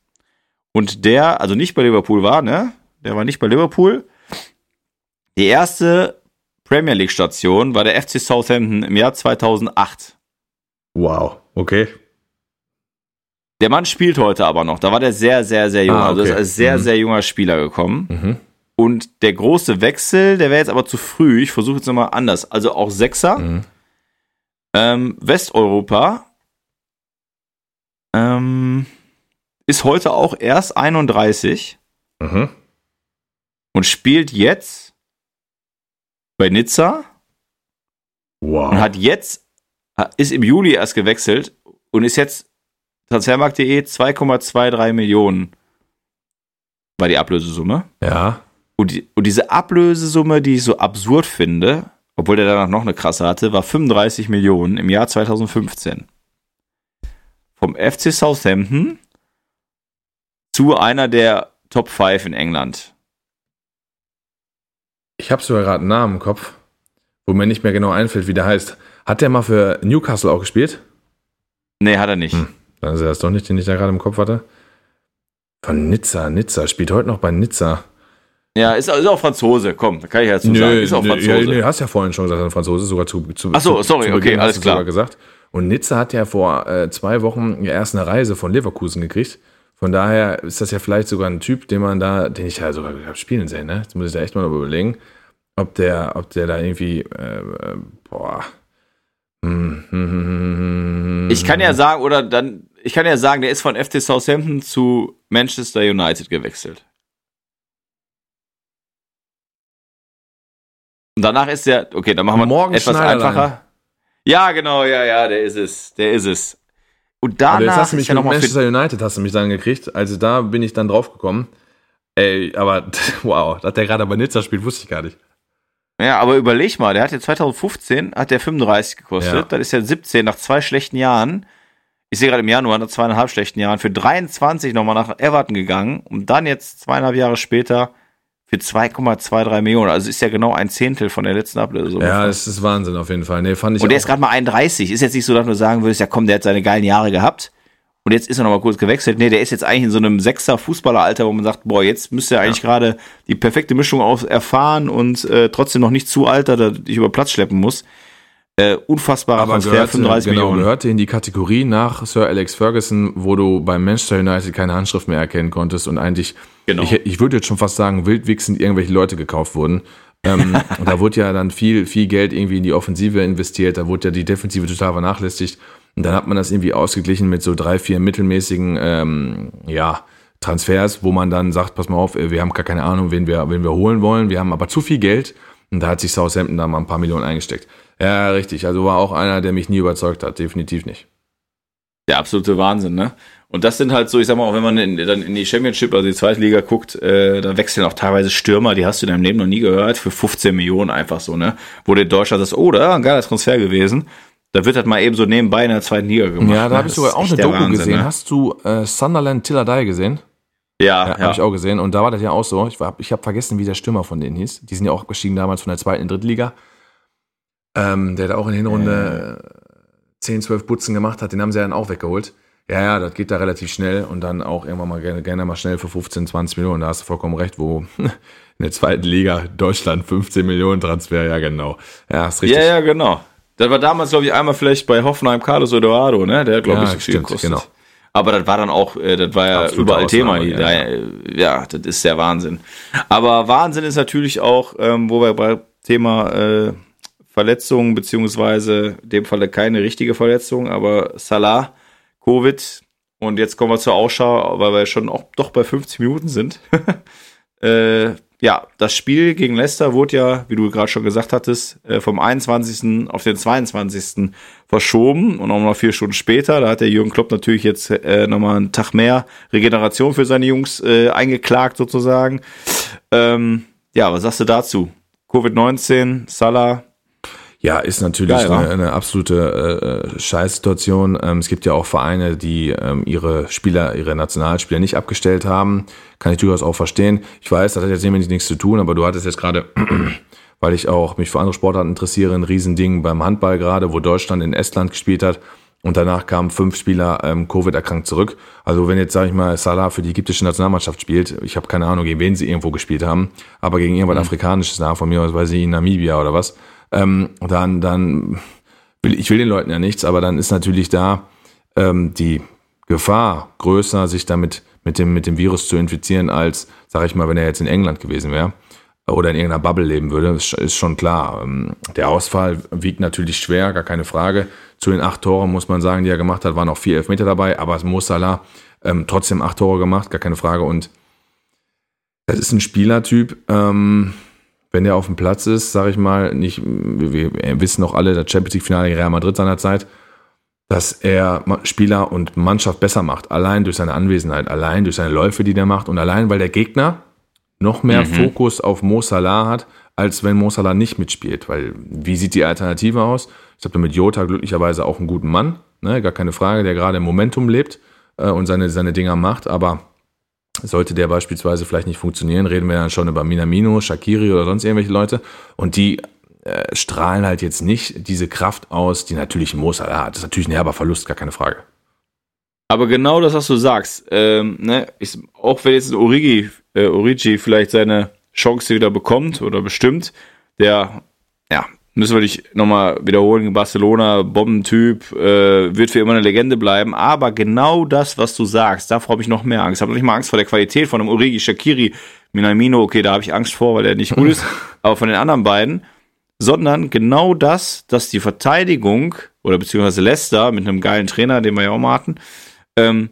S1: und der, also nicht bei Liverpool war, ne? Der war nicht bei Liverpool. Die erste Premier League Station war der FC Southampton im Jahr 2008.
S2: Wow, okay.
S1: Der Mann spielt heute aber noch. Da war der sehr, sehr, sehr jung. Ah, okay. Also ist als sehr, mhm. sehr junger Spieler gekommen. Mhm. Und der große Wechsel, der wäre jetzt aber zu früh. Ich versuche jetzt nochmal anders. Also auch Sechser. Mhm. Ähm, Westeuropa ähm, ist heute auch erst 31 mhm. und spielt jetzt bei Nizza.
S2: Wow.
S1: Und hat jetzt, ist im Juli erst gewechselt und ist jetzt Transfermarkt.de 2,23 Millionen war die Ablösesumme.
S2: Ja.
S1: Und, die, und diese Ablösesumme, die ich so absurd finde, obwohl der danach noch eine krasse hatte, war 35 Millionen im Jahr 2015 vom FC Southampton zu einer der Top 5 in England.
S2: Ich habe sogar gerade einen Namen im Kopf, wo mir nicht mehr genau einfällt, wie der heißt. Hat der mal für Newcastle auch gespielt?
S1: Nee, hat er nicht. Hm.
S2: Das ist doch nicht, den ich da gerade im Kopf hatte. Von Nizza, Nizza, spielt heute noch bei Nizza.
S1: Ja, ist, ist auch Franzose, komm, da kann ich ja dazu
S2: Nö,
S1: sagen. Ist auch
S2: nö,
S1: Franzose.
S2: Ja, nö, hast ja vorhin schon gesagt, ein Franzose, sogar zu, zu
S1: Ach so,
S2: zu-
S1: sorry,
S2: zu
S1: okay,
S2: Beginn
S1: alles klar.
S2: sogar gesagt. Und Nizza hat ja vor äh, zwei Wochen ja erst eine Reise von Leverkusen gekriegt. Von daher ist das ja vielleicht sogar ein Typ, den man da, den ich ja sogar hab spielen sehen, ne? Jetzt muss ich da echt mal überlegen, ob der, ob der da irgendwie, äh, äh, boah. Hm, hm, hm,
S1: Ich kann ja sagen, oder dann, ich kann ja sagen, der ist von FC Southampton zu Manchester United gewechselt. Und danach ist der, okay, dann machen wir
S2: Morgen
S1: etwas
S2: Schneiderlein.
S1: einfacher. Ja, genau, ja, ja, der ist es, der ist es. Und
S2: Aber
S1: danach
S2: jetzt hast du mich mit
S1: für,
S2: Manchester United hast du mich dann gekriegt. Also da bin ich dann drauf gekommen. Ey, aber wow, dass der gerade bei Nizza spielt, wusste ich gar nicht.
S1: ja, aber überleg mal, der hat ja 2015, hat der 35 gekostet,
S2: Ja.
S1: dann ist er 17 nach zwei schlechten Jahren. Ich sehe gerade im Januar nach zweieinhalb schlechten Jahren für 23 nochmal nach Everton gegangen und dann jetzt zweieinhalb Jahre später für 2,23 Millionen. Also ist ja genau ein Zehntel von der letzten Ablösung.
S2: Ja, das ist Wahnsinn auf jeden Fall. Nee, fand ich
S1: und der
S2: auch-
S1: ist gerade mal 31. Ist jetzt nicht so, dass du sagen würdest, ja komm, der hat seine geilen Jahre gehabt. Und jetzt ist er noch mal kurz gewechselt. Nee, der ist jetzt eigentlich in so einem Sechser Fußballeralter, wo man sagt, boah, jetzt müsste er eigentlich gerade die perfekte Mischung aus erfahren und äh, trotzdem noch nicht zu alter, dass ich über Platz schleppen muss. Äh, unfassbarer
S2: aber
S1: Transfer,
S2: gehörte,
S1: 35
S2: genau,
S1: Millionen.
S2: gehörte in die Kategorie nach Sir Alex Ferguson, wo du beim Manchester United keine Handschrift mehr erkennen konntest und eigentlich,
S1: Genau.
S2: ich, ich würde jetzt schon fast sagen, wildwichsend irgendwelche Leute gekauft wurden. ähm, und da wurde ja dann viel, viel Geld irgendwie in die Offensive investiert, da wurde ja die Defensive total vernachlässigt. Und dann hat man das irgendwie ausgeglichen mit so drei, vier mittelmäßigen, ähm, ja, Transfers, wo man dann sagt, pass mal auf, äh, wir haben gar keine Ahnung, wen wir, wen wir holen wollen, wir haben aber zu viel Geld. Und da hat sich Southampton da mal ein paar Millionen eingesteckt. Ja, richtig. Also war auch einer, der mich nie überzeugt hat. Definitiv nicht.
S1: Der absolute Wahnsinn, ne? Und das sind halt so, ich sag mal, auch wenn man in, dann in die Championship, also die zweite Liga guckt, äh, da wechseln auch teilweise Stürmer, die hast du in deinem Leben noch nie gehört, für 15 Millionen einfach so, ne? Wo du in Deutschland sagst, oh, da war ein geiler Transfer gewesen. Da wird das mal eben so nebenbei in der zweiten Liga gemacht.
S2: Ja, da
S1: ne?
S2: habe ich sogar auch eine Doku
S1: Wahnsinn,
S2: gesehen.
S1: Ne?
S2: Hast du äh, Sunderland Tilladei gesehen?
S1: Ja,
S2: Ja, habe ich auch gesehen. Und da war das ja auch so. Ich, war- ich habe vergessen, wie der Stürmer von denen hieß. Die sind ja auch gestiegen damals von der zweiten in die Drittliga. Ähm, der da auch in der Hinrunde äh, 10, 12 Putzen gemacht hat. Den haben sie ja dann auch weggeholt. Ja, ja, das geht da relativ schnell und dann auch irgendwann mal gerne, gerne mal schnell für 15, 20 Millionen. Da hast du vollkommen recht, wo in der zweiten Liga Deutschland 15 Millionen Transfer, ja genau. Ja, ist richtig.
S1: Ja, ja, genau. Das war damals, glaube ich, einmal vielleicht bei Hoffenheim Carlos Eduardo, ne? Der hat, glaube
S2: Ja,
S1: ich, so
S2: stimmt,
S1: gekostet.
S2: genau.
S1: Aber das war dann auch, äh, das war ja
S2: Absolute
S1: überall Thema.
S2: Ausnahme,
S1: hier.
S2: ja,
S1: äh, ja, das ist der Wahnsinn. Aber Wahnsinn ist natürlich auch, ähm, wo wir bei Thema äh, Verletzungen, beziehungsweise in dem Falle keine richtige Verletzung, aber Salah, Covid. Und jetzt kommen wir zur Ausschau, weil wir schon auch doch bei 50 Minuten sind. äh, ja, das Spiel gegen Leicester wurde ja, wie du gerade schon gesagt hattest, äh, vom 21. auf den 22. verschoben und auch noch vier Stunden später. Da hat der Jürgen Klopp natürlich jetzt äh, nochmal einen Tag mehr Regeneration für seine Jungs äh, eingeklagt sozusagen. Ähm, ja, was sagst du dazu? Covid-19, Salah,
S2: Ja, ist natürlich
S1: Geil,
S2: eine, eine absolute äh, Scheißsituation. Ähm, es gibt ja auch Vereine, die ähm, ihre Spieler, ihre Nationalspieler nicht abgestellt haben. Kann ich durchaus auch verstehen. Ich weiß, das hat jetzt nämlich nichts zu tun, aber du hattest jetzt gerade, weil ich auch mich für andere Sportarten interessiere, ein Riesending beim Handball gerade, wo Deutschland in Estland gespielt hat. Und danach kamen fünf Spieler ähm, Covid erkrankt zurück. Also wenn jetzt, sage ich mal, Salah für die ägyptische Nationalmannschaft spielt, ich habe keine Ahnung, gegen wen sie irgendwo gespielt haben, aber gegen irgendwas Afrikanisches nach, von mir aus, weiß ich, in Namibia oder was, ähm, dann, dann will ich will den Leuten ja nichts, aber dann ist natürlich da ähm, die Gefahr größer, sich damit mit dem, mit dem Virus zu infizieren, als, sage ich mal, wenn er jetzt in England gewesen wäre oder in irgendeiner Bubble leben würde, ist, schon klar. Ähm, Der Ausfall wiegt natürlich schwer, gar keine Frage. Zu den acht Toren muss man sagen, die er gemacht hat, waren auch vier Elfmeter dabei, aber Mo Salah ähm, trotzdem acht Tore gemacht, gar keine Frage. Und das ist ein Spielertyp, ähm, wenn der auf dem Platz ist, sage ich mal, nicht, wir, wir wissen auch alle, das Champions League-Finale in Real Madrid seinerzeit, dass er Spieler und Mannschaft besser macht. Allein durch seine Anwesenheit, allein durch seine Läufe, die der macht und allein, weil der Gegner noch mehr Fokus auf Mo Salah hat, als wenn Mo Salah nicht mitspielt. Weil, wie sieht die Alternative aus? Ich habe mit Jota glücklicherweise auch einen guten Mann, ne, gar keine Frage, der gerade im Momentum lebt äh, und seine, seine Dinger macht, aber sollte der beispielsweise vielleicht nicht funktionieren, reden wir dann schon über Minamino, Shakiri oder sonst irgendwelche Leute. Und die äh, strahlen halt jetzt nicht diese Kraft aus, die natürlich Mo Salah hat. Das ist natürlich ein herber Verlust, gar keine Frage.
S1: Aber genau das, was du sagst, ähm, ne, ist, auch wenn jetzt ein Origi, äh, Origi vielleicht seine Chance wieder bekommt oder bestimmt, der, ja, müssen wir nicht nochmal wiederholen, Barcelona, Bombentyp, äh, wird für immer eine Legende bleiben, aber genau das, was du sagst, davor habe ich noch mehr Angst. Ich habe noch nicht mal Angst vor der Qualität von einem Origi, Shakiri, Minamino, okay, da habe ich Angst vor, weil er nicht gut ist, aber von den anderen beiden, sondern genau das, dass die Verteidigung oder beziehungsweise Leicester mit einem geilen Trainer, den wir ja auch mal hatten, ähm,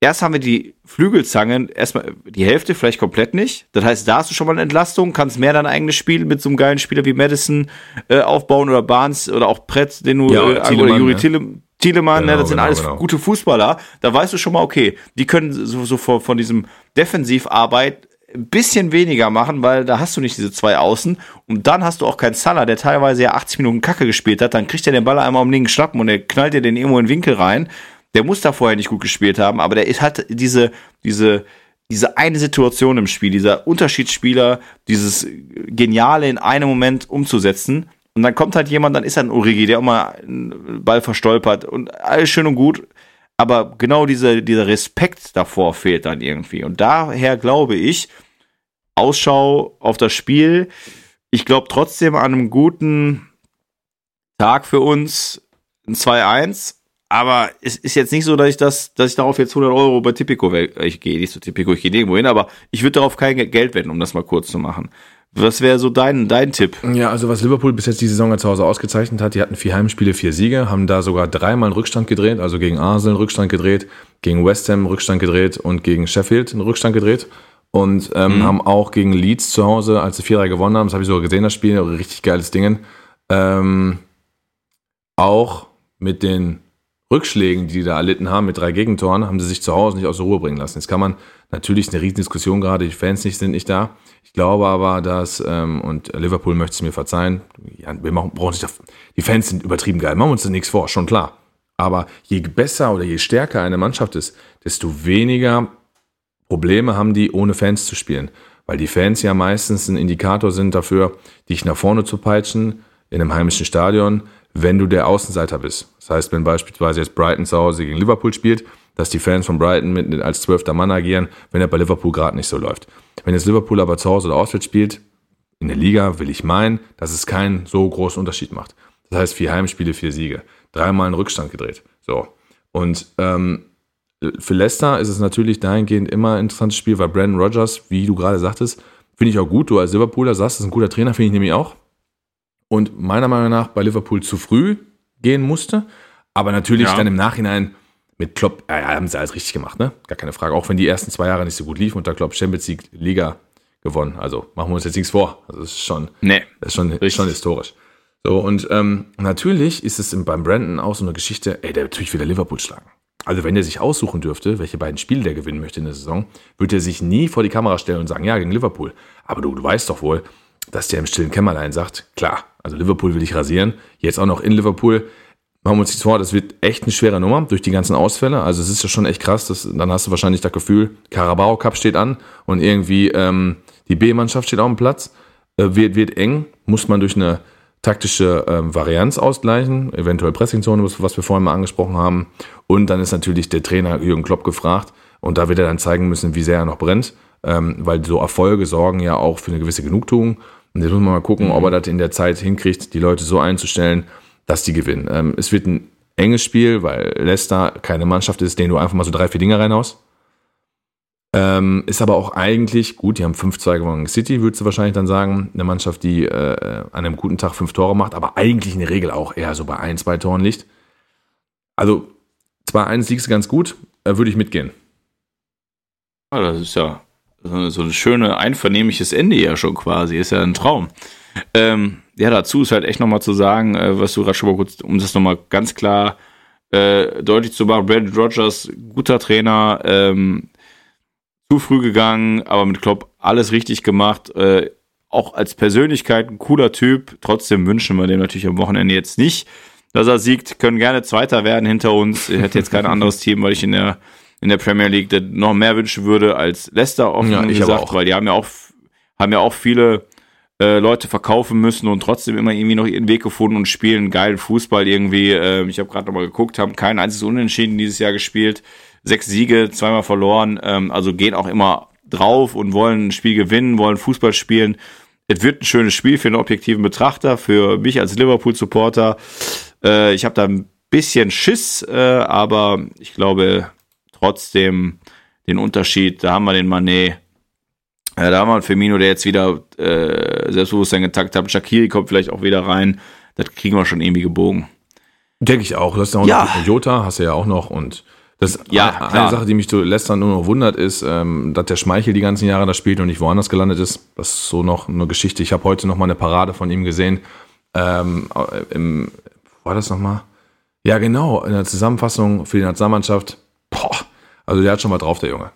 S1: erst haben wir die Flügelzangen, erstmal die Hälfte, vielleicht komplett nicht. Das heißt, da hast du schon mal eine Entlastung, kannst mehr dein eigenes Spiel mit so einem geilen Spieler wie Madison äh, aufbauen oder Barnes oder auch Brett, den du, ja, äh, Thielemann, oder Juri ne? Thielemann, genau, ne, das sind genau, alles genau. gute Fußballer. Da weißt du schon mal, okay, die können so, so von, von diesem Defensivarbeit ein bisschen weniger machen, weil da hast du nicht diese zwei Außen und dann hast du auch keinen Salah, der teilweise ja 80 Minuten Kacke gespielt hat, dann kriegt er den Ball einmal um linken Schlappen und er knallt dir den irgendwo in den Winkel rein der muss da vorher nicht gut gespielt haben, aber der hat diese, diese, diese eine Situation im Spiel, dieser Unterschiedsspieler, dieses Geniale in einem Moment umzusetzen. Und dann kommt halt jemand, dann ist er ein Origi, der immer einen Ball verstolpert und alles schön und gut. Aber genau dieser, dieser Respekt davor fehlt dann irgendwie. Und daher glaube ich, Ausschau auf das Spiel. Ich glaube trotzdem an einem guten Tag für uns ein 2-1 aber es ist jetzt nicht so, dass ich das, dass ich darauf jetzt 100 Euro bei Tipico, ich gehe nicht zu Tipico, ich gehe nirgendwo hin, aber ich würde darauf kein Geld wenden, um das mal kurz zu machen. Was wäre so dein, dein Tipp?
S2: Ja, also was Liverpool bis jetzt die Saison zu Hause ausgezeichnet hat, die hatten vier Heimspiele, vier Siege, haben da sogar dreimal einen Rückstand gedreht, also gegen Arsenal einen Rückstand gedreht, gegen West Ham einen Rückstand gedreht und gegen Sheffield einen Rückstand gedreht. Und ähm, mhm. haben auch gegen Leeds zu Hause, als sie 4-3 gewonnen haben, das habe ich sogar gesehen, das Spiel, richtig geiles Ding. Ähm, auch mit den Rückschlägen, die die da erlitten haben mit drei Gegentoren, haben sie sich zu Hause nicht aus der Ruhe bringen lassen. Jetzt kann man natürlich eine Riesendiskussion gerade, die Fans nicht, sind nicht da. Ich glaube aber, dass, ähm, und Liverpool möchte es mir verzeihen, ja, wir machen, brauchen sich die Fans sind übertrieben geil, machen uns da nichts vor, schon klar. Aber je besser oder je stärker eine Mannschaft ist, desto weniger Probleme haben die, ohne Fans zu spielen. Weil die Fans ja meistens ein Indikator sind dafür, dich nach vorne zu peitschen in einem heimischen Stadion, wenn du der Außenseiter bist. Das heißt, wenn beispielsweise jetzt Brighton zu Hause gegen Liverpool spielt, dass die Fans von Brighton mit, als zwölfter Mann agieren, wenn er bei Liverpool gerade nicht so läuft. Wenn jetzt Liverpool aber zu Hause oder auswärts spielt, in der Liga will ich meinen, dass es keinen so großen Unterschied macht. Das heißt, vier Heimspiele, vier Siege, dreimal einen Rückstand gedreht. So. Und ähm, für Leicester ist es natürlich dahingehend immer ein interessantes Spiel, weil Brandon Rogers, wie du gerade sagtest, finde ich auch gut. Du als Liverpooler sagst, ist ein guter Trainer, finde ich nämlich auch und meiner Meinung nach bei Liverpool zu früh gehen musste. Aber natürlich ja. dann im Nachhinein mit Klopp, ja, haben sie alles richtig gemacht, ne? Gar keine Frage. Auch wenn die ersten zwei Jahre nicht so gut liefen und da Klopp Champions League Liga gewonnen. Also machen wir uns jetzt nichts vor. Also das ist schon, nee. das ist schon, schon historisch. So, und ähm, natürlich ist es beim Brandon auch so eine Geschichte, ey, der wird natürlich wieder Liverpool schlagen. Also wenn er sich aussuchen dürfte, welche beiden Spiele der gewinnen möchte in der Saison, würde er sich nie vor die Kamera stellen und sagen, ja, gegen Liverpool. Aber du, du weißt doch wohl, dass der im stillen Kämmerlein sagt, klar, also Liverpool will ich rasieren. Jetzt auch noch in Liverpool. Machen wir uns nichts vor, das wird echt eine schwere Nummer durch die ganzen Ausfälle. Also es ist ja schon echt krass. Dass, dann hast du wahrscheinlich das Gefühl, Carabao Cup steht an und irgendwie ähm, die B-Mannschaft steht auf dem Platz. Äh, wird, wird eng, muss man durch eine taktische ähm, Varianz ausgleichen, eventuell Pressingzone, was wir vorhin mal angesprochen haben. Und dann ist natürlich der Trainer Jürgen Klopp gefragt und da wird er dann zeigen müssen, wie sehr er noch brennt, ähm, weil so Erfolge sorgen ja auch für eine gewisse Genugtuung. Und jetzt muss man mal gucken, mhm. ob er das in der Zeit hinkriegt, die Leute so einzustellen, dass die gewinnen. Ähm, es wird ein enges Spiel, weil Leicester keine Mannschaft ist, denen du einfach mal so drei, vier Dinger reinhaust. Ähm, ist aber auch eigentlich, gut, die haben 5-2 gewonnen. City, würdest du wahrscheinlich dann sagen, eine Mannschaft, die äh, an einem guten Tag fünf Tore macht, aber eigentlich in der Regel auch eher so bei ein, zwei Toren liegt. Also 2-1 liegst du ganz gut, äh, würde ich mitgehen.
S1: Ja, das ist ja so ein schönes, einvernehmliches Ende ja schon quasi, ist ja ein Traum. Ähm, ja, dazu ist halt echt nochmal zu sagen, äh, was du gerade schon mal kurz, um das nochmal ganz klar äh, deutlich zu machen, Brandon Rogers, guter Trainer, ähm, zu früh gegangen, aber mit Klopp alles richtig gemacht, äh, auch als Persönlichkeit ein cooler Typ, trotzdem wünschen wir dem natürlich am Wochenende jetzt nicht, dass er siegt, können gerne Zweiter werden hinter uns, ich hätte jetzt kein anderes Team, weil ich in der in der Premier League noch mehr wünschen würde als Leicester offen ja, gesagt, weil die haben ja auch haben ja auch viele äh, Leute verkaufen müssen und trotzdem immer irgendwie noch ihren Weg gefunden und spielen geilen Fußball irgendwie. Äh, ich habe gerade nochmal geguckt, haben kein einziges Unentschieden dieses Jahr gespielt. Sechs Siege, zweimal verloren. Ähm, also gehen auch immer drauf und wollen ein Spiel gewinnen, wollen Fußball spielen. Es wird ein schönes Spiel für einen objektiven Betrachter, für mich als Liverpool-Supporter. Äh, ich habe da ein bisschen Schiss, äh, aber ich glaube trotzdem den Unterschied. Da haben wir den Manet ja, da haben wir einen Firmino, der jetzt wieder äh, Selbstbewusstsein getackt hat. Shakiri kommt vielleicht auch wieder rein. Das kriegen wir schon irgendwie gebogen.
S2: Denke ich auch. Du hast ja auch
S1: Ja.
S2: noch Jota, hast du ja auch noch. Und das
S1: Ja,
S2: eine, eine Sache, die mich zu Leicester nur noch wundert, ist, ähm, dass der Schmeichel die ganzen Jahre da spielt und nicht woanders gelandet ist. Das ist so noch eine Geschichte. Ich habe heute noch mal eine Parade von ihm gesehen. Ähm, im, war das noch mal? Ja, genau. In der Zusammenfassung für die Nationalmannschaft. Also der hat schon mal drauf, der Junge.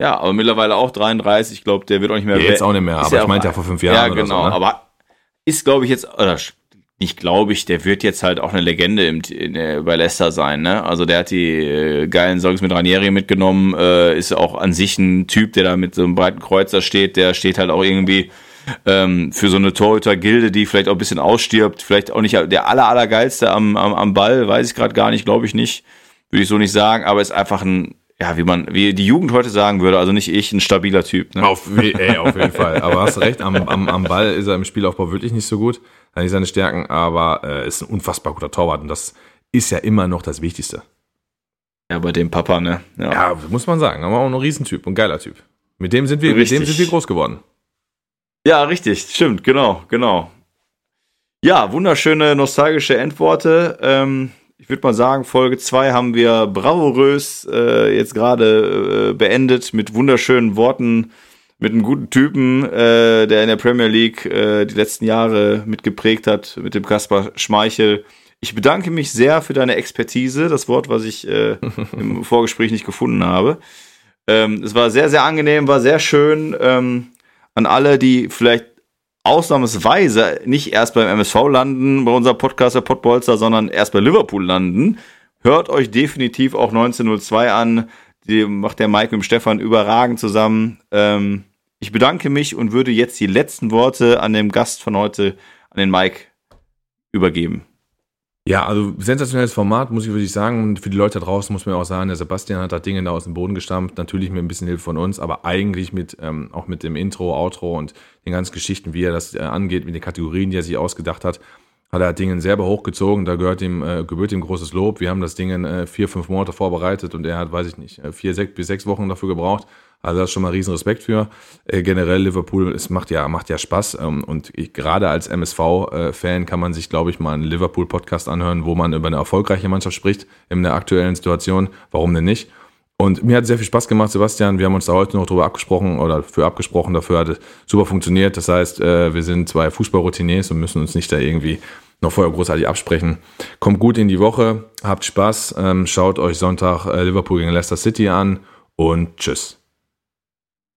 S1: Ja, aber mittlerweile auch 33. Ich glaube, der wird auch nicht mehr
S2: Ja, jetzt auch nicht mehr, aber ich meinte ja vor fünf
S1: Ja,
S2: Jahren oder
S1: genau.
S2: so, ne?
S1: Aber ist, glaube ich, jetzt, oder nicht glaube ich, der wird jetzt halt auch eine Legende im, in, äh, bei Leicester sein. Ne? Also der hat die äh, geilen Songs mit Ranieri mitgenommen, äh, ist auch an sich ein Typ, der da mit so einem breiten Kreuzer steht. Der steht halt auch irgendwie ähm, für so eine Torhüter-Gilde, die vielleicht auch ein bisschen ausstirbt. Vielleicht auch nicht der aller, allergeilste am, am, am Ball, weiß ich gerade gar nicht, glaube ich nicht. Würde ich so nicht sagen, aber ist einfach ein, ja, wie man, wie die Jugend heute sagen würde, also nicht ich, ein stabiler Typ. Ne?
S2: Auf, ey, auf jeden Fall. Aber hast recht, am, am, am Ball ist er im Spielaufbau wirklich nicht so gut. Hat nicht seine Stärken, aber äh, ist ein unfassbar guter Torwart und das ist ja immer noch das Wichtigste.
S1: Ja, bei dem Papa, ne?
S2: Ja, muss man sagen. Aber auch ein Riesentyp und geiler Typ. Mit dem sind wir, mit
S1: Richtig.
S2: dem sind wir groß geworden.
S1: Ja, richtig, stimmt, genau, genau. Ja, wunderschöne nostalgische Endworte. Ähm, ich würde mal sagen, Folge 2 haben wir bravourös äh, jetzt gerade äh, beendet mit wunderschönen Worten, mit einem guten Typen, äh, der in der Premier League äh, die letzten Jahre mitgeprägt hat, mit dem Kaspar Schmeichel. Ich bedanke mich sehr für deine Expertise, das Wort, was ich äh, im Vorgespräch nicht gefunden habe. Ähm, es war sehr, sehr angenehm, war sehr schön. Ähm, an alle, die vielleicht ausnahmsweise nicht erst beim MSV landen, bei unserem Podcast der Pottbolzer, sondern erst bei Liverpool landen. Hört euch definitiv auch 1902 an. Die macht der Mike mit Stefan überragend zusammen. Ähm, ich bedanke mich und würde jetzt die letzten Worte an dem Gast von heute, an den Mike, übergeben.
S2: Ja, also sensationelles Format, muss ich wirklich sagen. Und für die Leute da draußen muss man auch sagen, der Sebastian hat da Dinge da aus dem Boden gestampft. Natürlich mit ein bisschen Hilfe von uns, aber eigentlich mit ähm, auch mit dem Intro, Outro und den ganzen Geschichten, wie er das äh, angeht, mit den Kategorien, die er sich ausgedacht hat, hat er Dinge selber hochgezogen. Da gehört ihm, äh, gebührt ihm großes Lob. Wir haben das Ding in äh, vier, fünf Monate vorbereitet und er hat, weiß ich nicht, äh, vier, sechs bis sechs Wochen dafür gebraucht. Also da ist schon mal riesen Respekt für. Äh, generell Liverpool, es macht ja, macht ja Spaß. Ähm, und ich, gerade als MSV-Fan kann man sich, glaube ich, mal einen Liverpool-Podcast anhören, wo man über eine erfolgreiche Mannschaft spricht in der aktuellen Situation. Warum denn nicht? Und mir hat sehr viel Spaß gemacht, Sebastian. Wir haben uns da heute noch drüber abgesprochen oder für abgesprochen. Dafür hat es super funktioniert. Das heißt, äh, wir sind zwei Fußballroutiniers und müssen uns nicht da irgendwie noch vorher großartig absprechen. Kommt gut in die Woche, habt Spaß, ähm, schaut euch Sonntag äh, Liverpool gegen Leicester City an und tschüss.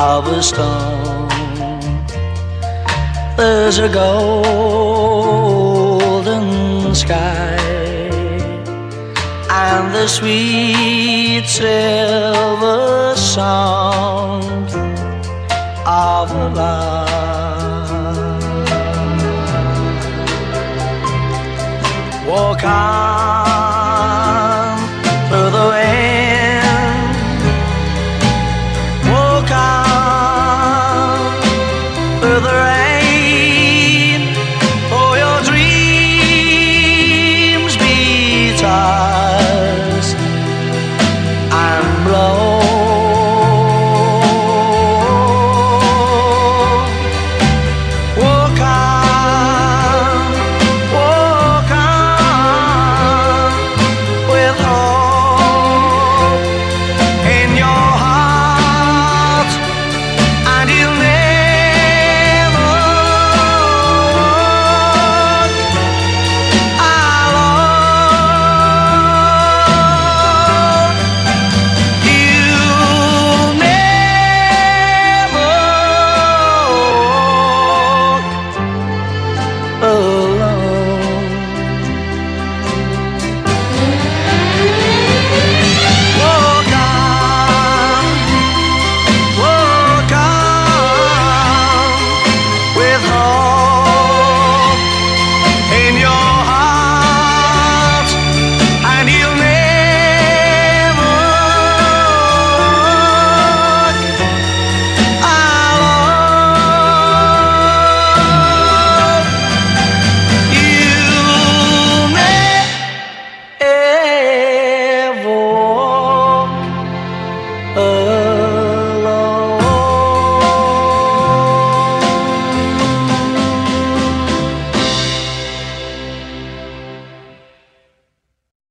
S3: of a storm. There's a golden sky and the sweet silver sound of love. Walk on